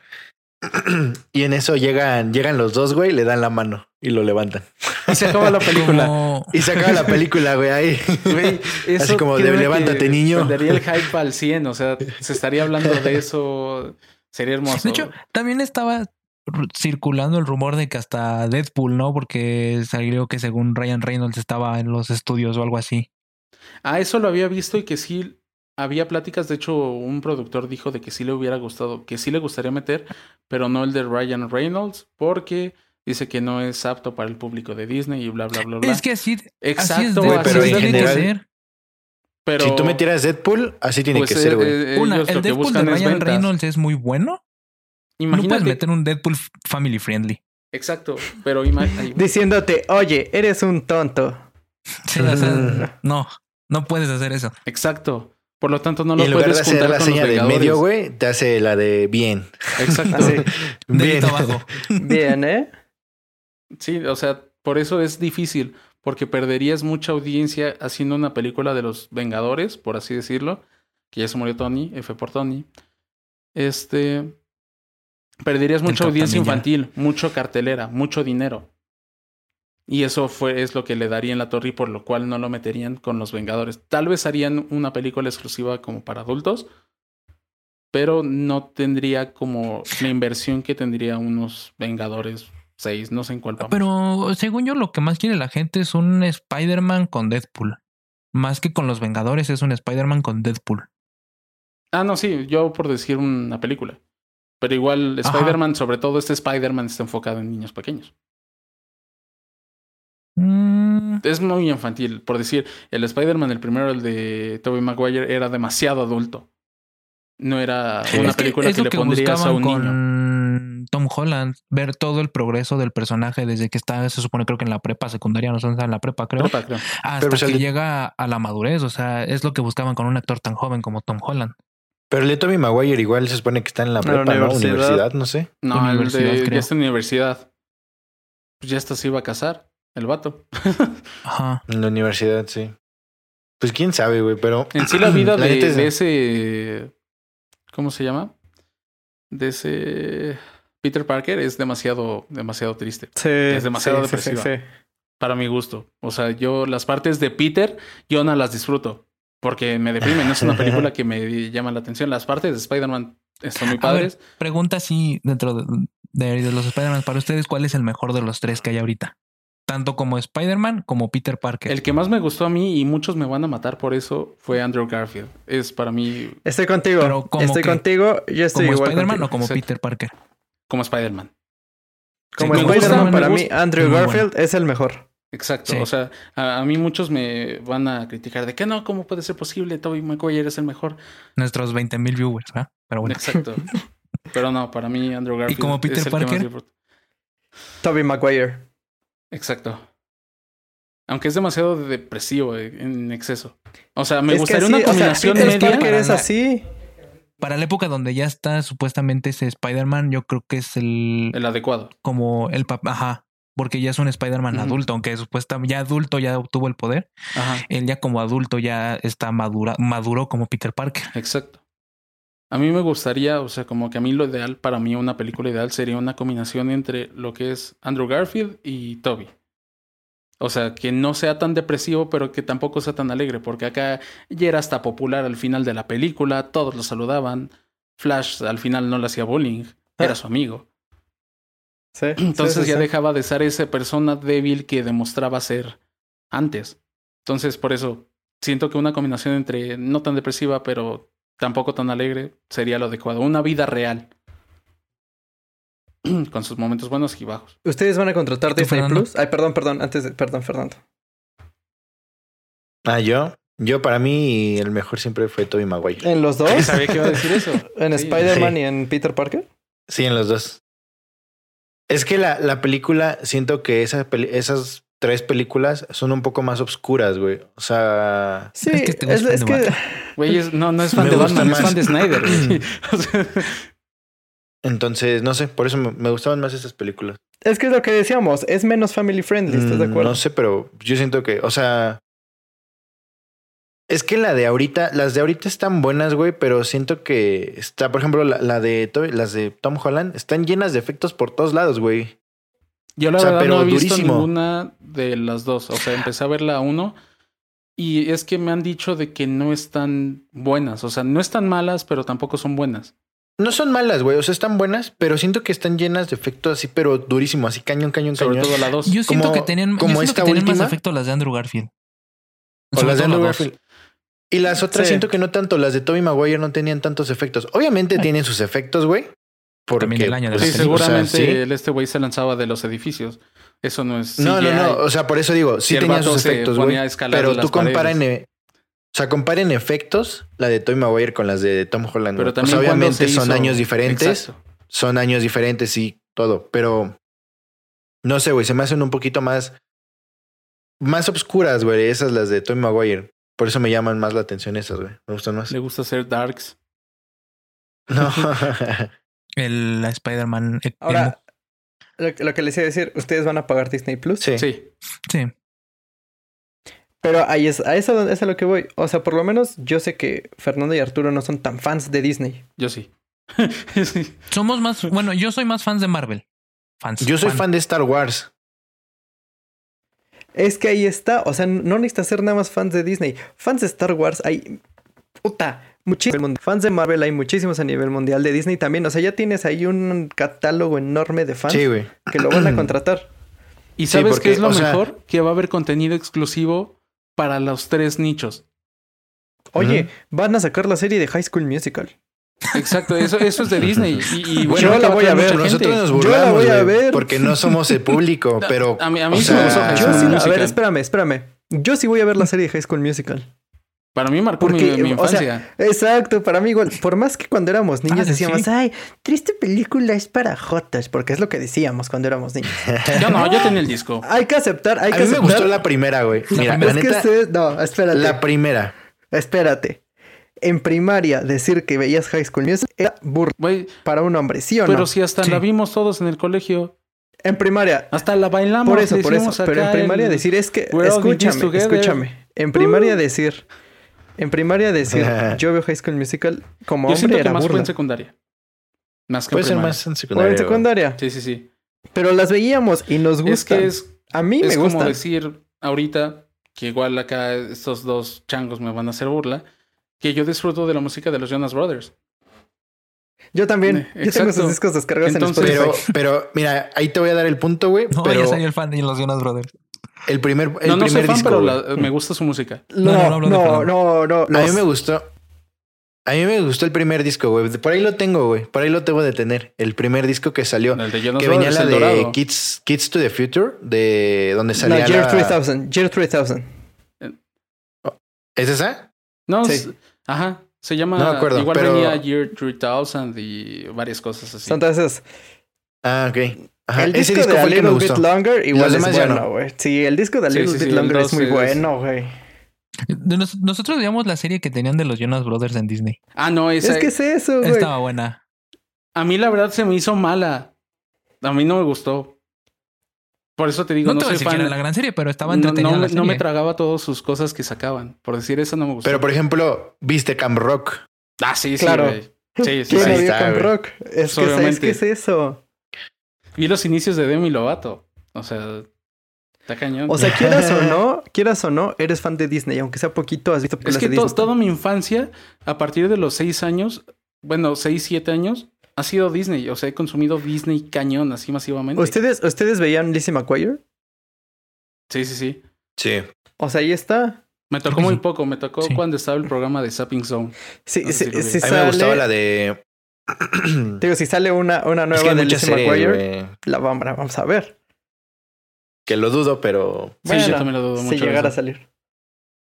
[clears throat] y en eso llegan, llegan los dos, güey, le dan la mano y lo levantan. Y se acaba la película. Como- [laughs] Y se acaba la película, güey, ahí. Güey, eso Así como de, "Levántate, niño". Prendería el hype al 100. O sea, se estaría hablando de eso. Sería hermoso. De hecho, también estaba circulando el rumor de que hasta Deadpool, ¿no? Porque salió que según Ryan Reynolds estaba en los estudios o algo así. Ah, eso lo había visto y que sí había pláticas. De hecho, un productor dijo de que sí le hubiera gustado, que sí le gustaría meter, pero no el de Ryan Reynolds, porque dice que no es apto para el público de Disney y bla, bla, bla, bla. Es que así, así es, Exacto, Deadpool, güey, pero así en general- que ser. pero Si tú metieras Deadpool, así tiene pues, que ser, güey. eh, eh, Una, ellos el Deadpool de es Ryan ventas. Reynolds es muy bueno. No puedes Imagínate. meter un Deadpool family friendly. Exacto, pero imagínate. Diciéndote, oye, eres un tonto. [laughs] Sí, o sea, no, no puedes hacer eso. Exacto. Por lo tanto, no lo en lugar de puedes hacer la seña de medio, güey, te hace la de bien. Exacto. [laughs] Así. Bien. Abajo. [laughs] Bien, ¿eh? Sí, o sea, por eso es difícil, porque perderías mucha audiencia haciendo una película de los Vengadores, por así decirlo, que ya se murió Tony, F por Tony. Este, perderías mucha audiencia infantil, mucho cartelera, mucho dinero. Y eso fue es lo que le darían la torre y por lo cual no lo meterían con los Vengadores. Tal vez harían una película exclusiva como para adultos, pero no tendría como la inversión que tendría unos Vengadores 6, no sé en cuál vamos. Pero según yo, lo que más quiere la gente es un Spider-Man con Deadpool. Más que con los Vengadores, es un Spider-Man con Deadpool. Ah, no, sí, yo por decir una película. Pero igual. Spider-Man, sobre todo este Spider-Man, está enfocado en niños pequeños. Mm, Es muy infantil. Por decir, el Spider-Man, el primero, el de Tobey Maguire, era demasiado adulto. No era una es que película que, lo le que pondrías a buscaban un niño. con Tom Holland, ver todo el progreso del personaje desde que está, se supone creo que en la prepa secundaria, no sé en la prepa, creo, Prepa, creo. hasta Pero el que llega a la madurez. O sea, es lo que buscaban con un actor tan joven como Tom Holland. Pero el de Tommy Maguire igual se supone que está en la prepa, ¿no? universidad. Universidad, no sé. No, el Universidad, de, creo. ya está en universidad. Pues ya hasta se iba a casar, el vato. [laughs] Ajá. En la universidad, sí. Pues quién sabe, güey, pero... En sí, la [clears throat] vida de, neta es- de ese. ¿Cómo se llama? De ese. Peter Parker es demasiado, demasiado triste. Sí. Es demasiado sí, sí, depresiva. sí, sí. Para mi gusto. O sea, yo las partes de Peter, yo no las disfruto. Porque me deprimen. No es una película [laughs] que me llama la atención. Las partes de Spider-Man son muy A ver, padres. pregunta así dentro de, de- de los Spider-Man. Para ustedes, ¿cuál es el mejor de los tres que hay ahorita? Tanto como Spider-Man como Peter Parker. El que más me gustó a mí, y muchos me van a matar por eso, fue Andrew Garfield. Es para mí Estoy contigo. Pero, ¿cómo Estoy contigo. Yo estoy como igual Spider-Man o como Exacto. Peter Parker. como Spider-Man. Como Sí, Spider-Man, para mí. Andrew Garfield es el mejor. Exacto. Sí. O sea, a, a mí muchos me van a criticar de que no, ¿cómo puede ser posible? Tobey Maguire es el mejor. Nuestros 20 mil viewers, ¿verdad? Pero bueno. Exacto. [laughs] Pero no, para mí Andrew Garfield. como Peter es el que más Parker? Tobey Maguire. Exacto. Aunque es demasiado depresivo eh, en exceso. O sea, me Es que gustaría una o sea, combinación Peter media. Parker es Para la- así. Para la época donde ya está supuestamente ese Spider-Man, yo creo que es el, El adecuado. como el papá, ajá, porque ya es un Spider-Man adulto, aunque supuestamente ya adulto ya obtuvo el poder, Ajá. él ya como adulto ya está madura, maduro como Peter Parker. Exacto. A mí me gustaría, o sea, como que a mí lo ideal, para mí una película ideal sería una combinación entre lo que es Andrew Garfield y Toby. O sea, que no sea tan depresivo, pero que tampoco sea tan alegre, porque acá ya era hasta popular al final de la película, todos lo saludaban. Flash al final no le hacía bullying, era su amigo. Sí, Entonces sí, sí, ya dejaba de ser esa persona débil que demostraba ser antes. Entonces, por eso siento que una combinación entre no tan depresiva, pero tampoco tan alegre, sería lo adecuado. Una vida real. [clears throat] Con sus momentos buenos y bajos. ¿Ustedes van a contratar ¿Y tú, Disney Fernando? Plus? Ay, perdón, perdón. Antes de... Perdón, Fernando. Ah, yo. Yo, para mí, el mejor siempre fue Tobey Maguire. ¿En los dos? [laughs] Sabía que iba a decir eso. [laughs] ¿En Sí. Spider-Man Sí. y en Peter Parker? Sí, en los dos. Es que la, la película, siento que esa peli- esas tres películas son un poco más obscuras, güey. O sea, Sí, Es que te es, gusta es de que... Batman. Güey, es- no, no es [laughs] fan Me de Batman, es más. fan de Snyder. güey. [laughs] [laughs] O sea, Entonces, no sé, por eso me, me gustaban más esas películas. Es que es lo que decíamos, es menos family friendly, ¿estás de Mm, acuerdo? No sé, pero yo siento que, o sea. Es que la de ahorita, las de ahorita están buenas, güey, pero siento que está, por ejemplo, la, la de las de Tom Holland están llenas de efectos por todos lados, güey. Yo la O sea, verdad pero no he visto durísimo. ninguna de las dos. O sea, empecé a ver la uno y es que me han dicho de que no están buenas. O sea, no están malas, pero tampoco son buenas. No son malas, güey, o sea, están buenas, pero siento que están llenas de efectos así, pero durísimo, así cañón, cañón, Sobre cañón. todo la dos. Yo siento Como- que tenían, yo como siento esta que tenían más efecto las de Andrew Garfield. O Sobre las de Andrew la. Garfield. Y las otras Sí. siento que no tanto, las de Tobey Maguire no tenían tantos efectos. Obviamente tienen sus efectos, güey. Porque, También el año de pues, Sí, película. o sea, seguramente sí. el- este güey se lanzaba de los edificios. Eso no es. No, no, CGI. no. O sea, por eso digo, sí vato sus efectos, güey. Pero tú comparen, o sea, comparen efectos la de Tobey Maguire con las de Tom Holland. Pero también o sea, obviamente son hizo- años diferentes, Exacto. son años diferentes y todo, pero no sé, güey, se me hacen un poquito más más obscuras, güey, esas las de Tobey Maguire. Por eso me llaman más la atención esas, güey. Me gustan más. Le gusta hacer darks. No. [laughs] [laughs] El Spider-Man. e-. Ahora, lo, lo que les iba a decir, ustedes van a pagar Disney Plus. sí. Sí. Sí. Pero ahí es, a eso es a lo que voy. O sea, por lo menos yo sé que Fernando y Arturo no son tan fans de Disney. Yo sí. [laughs] Sí. Somos más. Bueno, yo soy más fans de Marvel. Fans. Yo soy fan de Star Wars. Es que ahí está. O sea, no necesitas ser nada más fans de Disney. Fans de Star Wars hay. Puta. Muchísimos. Fans de Marvel hay muchísimos a nivel mundial. De Disney también. O sea, ya tienes ahí un catálogo enorme de fans Sí, que lo van a [clears throat] contratar. ¿Y Sí, sabes porque, qué es lo sea- mejor? Que va a haber contenido exclusivo para los tres nichos. Oye, van a sacar la serie de High School Musical. Exacto, eso, eso es de Disney. [laughs] Y, y Yo bueno, la voy a ver. Nosotros nos Yo la burlamos, voy a ver. porque no somos el público, [laughs] pero A mí- a mí o sí me sea, gustó High Yo sí, a ver, espérame, espérame. Yo sí voy a ver la [laughs] serie de High School Musical. Para mí marcó mi, Porque, mi o sea, infancia. Exacto, para mí igual. Por más que cuando éramos niños Ah, sí. decíamos, ay, triste película es para jotas, porque es lo que decíamos cuando éramos niños. [laughs] yo no, yo tenía el disco. Hay que aceptar, hay a que mí me gustó la primera, güey. Mira, la es que neta, se- no, espérate. la primera. Espérate. En primaria, decir que veías High School Musical era burro Güey, para un hombre, ¿sí o pero no? si hasta Sí. la vimos todos en el colegio. En primaria, Hasta la bailamos. por eso, por eso. Pero en primaria el- decir es que, escúchame, escúchame. En primaria decir, en primaria decir, [laughs] yo veo High School Musical como Yo hombre que era más fue burla. en secundaria. Más que en Puede ser primaria. más en O secundaria. en güey. secundaria. Sí, sí, sí. Pero las veíamos y nos Es gustan. que es, A mí es me como gustan. decir ahorita que igual acá estos dos changos me van a hacer burla. Que yo disfruto de la música de los Jonas Brothers. Yo también. Eh, Yo tengo esos discos descargados Entonces- en Pero, Spotify. pero, mira, ahí te voy a dar el punto, güey. No, pero ya soy el fan de los Jonas Brothers. El primer, el no, no soy primer fan, disco, pero la- me gusta su música. No, no, No, no no, no, no. A mí me gustó. A mí me gustó el primer disco, güey. Por ahí lo tengo, güey. Por ahí lo tengo de tener. El primer disco que salió. El de que venía la el de. Kids, Kids to the Future, de donde No, salía Year la... 3000. Year 3000. ¿Es esa? No, Sí. es- ajá. Se llama. No me acuerdo, igual pero- venía Year 3000 y varias cosas así. Son todas esas. Ah, ok. Ajá, El ese disco, disco de A Little Bit gustó. Longer igual es bueno, no. güey. Sí, el disco de A Little sí, Bit sí, Longer es muy bueno, güey. Nosotros veíamos la serie que tenían de los Jonas Brothers en Disney. Ah, no, esa. Es que es eso, güey. Estaba buena. A mí la verdad se me hizo mala. A mí no me gustó. Por eso te digo, No, no, soy fan. era la gran serie, pero estaba no, entretenida no la me, no me serie. tragaba todas sus cosas que sacaban. Por decir eso no me gustó. Pero, por ejemplo, viste Camp Rock. ah, sí, sí, Claro. güey. Sí, sí, ¿Quién sí. está, Camp. Rock? Es que, es, que es eso. Vi los inicios de Demi Lovato. O sea, está cañón. O sea, [laughs] quieras o no, quieras o no, eres fan de Disney. Aunque sea poquito, has visto es películas que de to- Disney. toda mi infancia, a partir de los seis años, bueno, seis, siete años, ha sido Disney. O sea, he consumido Disney cañón, así masivamente. ¿Ustedes, ¿Ustedes veían Lizzie McGuire? Sí, sí, sí. Sí. O sea, ahí está. Me tocó muy poco. Me tocó Sí. cuando estaba el programa de Zapping Zone. Sí, sí, sí, A mí sale, me gustaba la de... Te [clears throat] Digo, si sale una, una es nueva que de Lizzie McGuire, la vamos, la vamos a ver. Que lo dudo, pero... Sí, yo también lo dudo si mucho llegara a salir.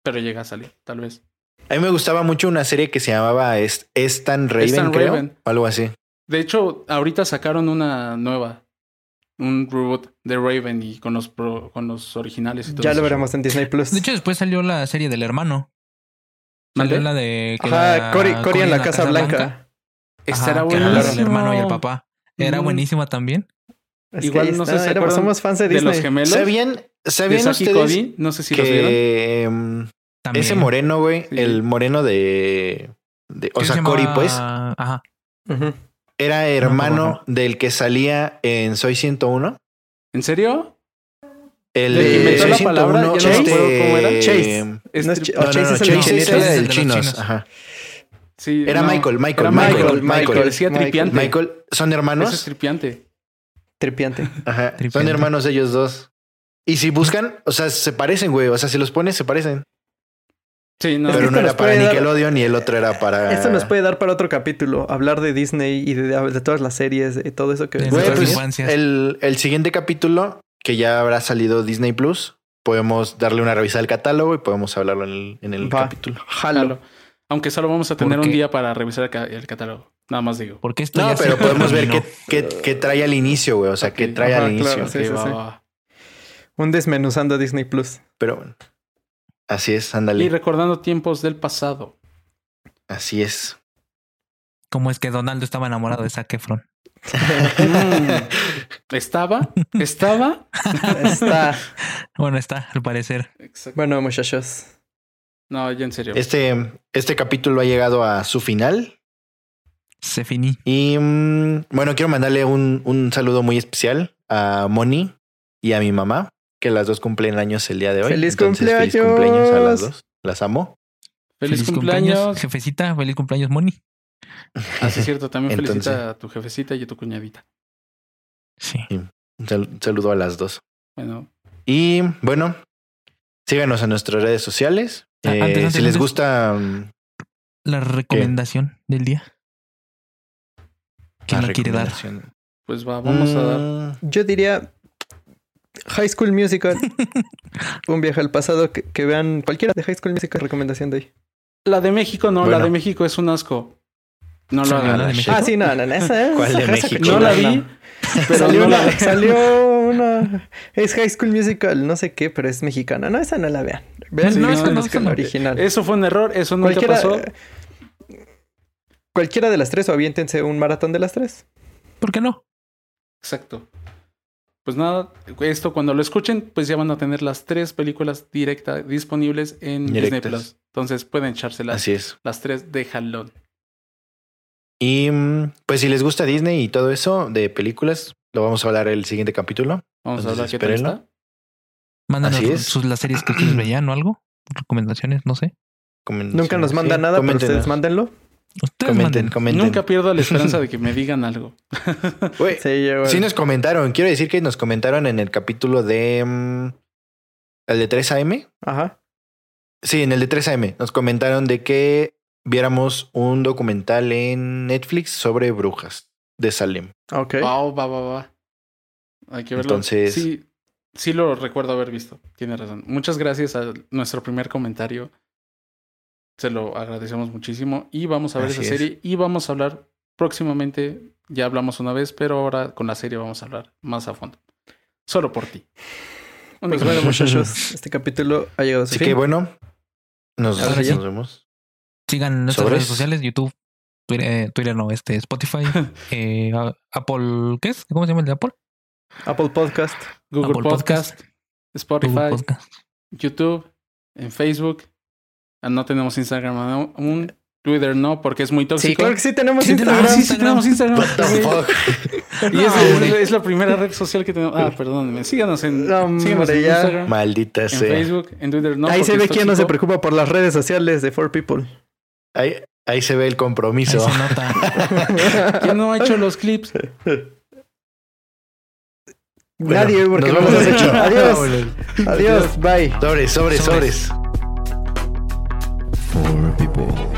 Pero llega a salir, tal vez. A mí me gustaba mucho una serie que se llamaba Es, Stan Raven, Stan creo. Raven. O algo así. De hecho, ahorita sacaron una nueva. Un reboot de Raven y con los pro- con los originales y todo Ya eso. lo veremos en Disney Plus. De hecho, después salió la serie del hermano. Salió la de. que Ajá, Cory en la Casa Blanca. Esta era hablaron buenísimo. el hermano y el papá. Era Ujú. buenísima también. Es Igual no sé si acuerdan somos fans de de Disney. los gemelos. ¿Sabían, de ¿sabían Saki y ustedes Cody. No sé si los vieron. que mm, También. ese moreno, güey, Sí. el moreno de, de o ¿Qué sea, se Cory, pues, Ajá. Era hermano del que salía en Soy 101. ¿En serio? El ¿Del que de inventó Soy la palabra? 101, Ya no me acuerdo cómo era. Chase. Es No Chase es el Chase era es el de chinos. Ajá. Sí, Era no. Michael, Michael, Era Michael, Michael, Michael. Michael. tripiante. Michael, son Ese es hermanos. tripiante. Tripiante. [laughs] Ajá. Son hermanos ellos dos. Y si buscan, o sea, se parecen, güey. O sea, si los pones, se parecen. Sí, no. Pero uno era para puede dar- Nickelodeon y el otro era para. Esto nos puede dar para otro capítulo. Hablar de Disney y de, de todas las series, de todo eso que... Güey, pues, el, el siguiente capítulo, que ya habrá salido Disney Plus, podemos darle una revisada al catálogo y podemos hablarlo en el, en el Va. capítulo. Jalo. Aunque solo vamos a tener un día para revisar el ca- el catálogo. Nada más digo. Porque esto No, ya pero podemos ver qué, qué, qué trae al inicio, güey. O sea, qué trae Ajá, al inicio. claro, sí, Ok, sí, va, sí. va, va. Un desmenuzando Disney Plus. Pero bueno. Así es, Y ándale. recordando tiempos del pasado. Así es. ¿Cómo es que Donaldo estaba enamorado de Zac Efron? Mm. ¿Estaba? ¿Estaba? Está. [laughs] Bueno, está, al parecer. Exacto. Bueno, muchachos. No, ya en serio. Este, este capítulo ha llegado a su final. Se finí. Y mm, bueno, quiero mandarle un, un saludo muy especial a Moni y a mi mamá, que las dos cumplen años el día de hoy. ¡Feliz Entonces, Feliz cumpleaños! cumpleaños a las dos. Las amo. Feliz, cumpleaños. Jefecita, feliz cumpleaños, Moni. Así es cierto. También [laughs] Entonces- felicita a tu jefecita y a tu cuñadita. Sí. Un saludo a las dos. Bueno, Y bueno, síganos en nuestras redes sociales. Ah, Eh, antes, antes, si les antes. gusta mm, La recomendación del día. ¿Quién la la quiere dar? pues va, vamos a dar. Mm, Yo diría High School Musical. [laughs] Un viaje al pasado. Que, que vean cualquiera de High School Musical. Recomendación de hoy. La de México, no. La de México es un asco. No lo la hagan. de la México. Ah, sí, no, no, no. Esa, [laughs] ¿Cuál de esa- México? No la no. vi, [laughs] pero salió, no la una, vi. [laughs] salió una. Es High School Musical, no sé qué, pero es mexicana. No, esa no la vean. Vean Sí, la no, School no, no. original. Eso fue un error. Eso nunca cualquiera, pasó. cualquiera de las tres o aviéntense un maratón de las tres. ¿Por qué no? Exacto. Pues nada, esto cuando lo escuchen, pues ya van a tener las tres películas directas disponibles en Disney. Plus. Entonces pueden echárselas Así es. las tres de jalón. Y mm, pues si les gusta Disney y todo eso de películas, lo vamos a hablar el siguiente capítulo. Vamos a hablar qué tal está. Mándanos Así es. sus, las series que ustedes veían o algo. Recomendaciones, no sé. Nunca nos sí, manda nada, pero ustedes mándenlo. Ustedes Comenten, manden. comenten. Nunca pierdo la esperanza de que me [laughs] digan algo. [laughs] Sí, yo- sí nos comentaron. Quiero decir que nos comentaron en el capítulo de... mm, el de 3AM. Ajá. Sí, en el de 3AM. Nos comentaron de que viéramos un documental en Netflix sobre brujas de Salem. Ok. Va, va, va, va. Hay que verlo. Entonces- Sí, sí lo recuerdo haber visto. Tiene razón. Muchas gracias a nuestro primer comentario. Se lo agradecemos muchísimo. Y vamos a ver Así esa es. serie. Y vamos a hablar próximamente. Ya hablamos una vez, pero ahora con la serie vamos a hablar más a fondo. Solo por ti. Pues bueno, muchachos, este capítulo ha llegado a su Así fin. que bueno, nos vemos. Sigan nuestras Sobres. redes sociales, YouTube, Twitter, eh, Twitter no, este, Spotify, [laughs] eh, Apple, ¿qué es? ¿Cómo se llama el de Apple? Apple Podcast. Google Apple Podcast, Podcast, Spotify, Google Podcast. YouTube, en Facebook. Ah, No tenemos Instagram aún. Twitter no, porque es muy tóxico. Sí, claro que sí tenemos Sí, Instagram. Ah, sí, sí tenemos Instagram. What the fuck? [laughs] Y es, No, es- hombre. es la primera red social que tenemos. Ah, perdónenme. Síganos en, No, hombre, síganos en ya. Instagram, Maldita en sea. Facebook, en Twitter no. Ahí se ve quién no se preocupa por las redes sociales de Four People. Ahí, ahí se ve el Ahí compromiso. se nota. [laughs] ¿Quién no ha hecho los clips? Bueno, Nadie, porque nos no los has hecho. Adiós. Adiós. Bye. Sobres, sobres, Sobres. sobres. Four people.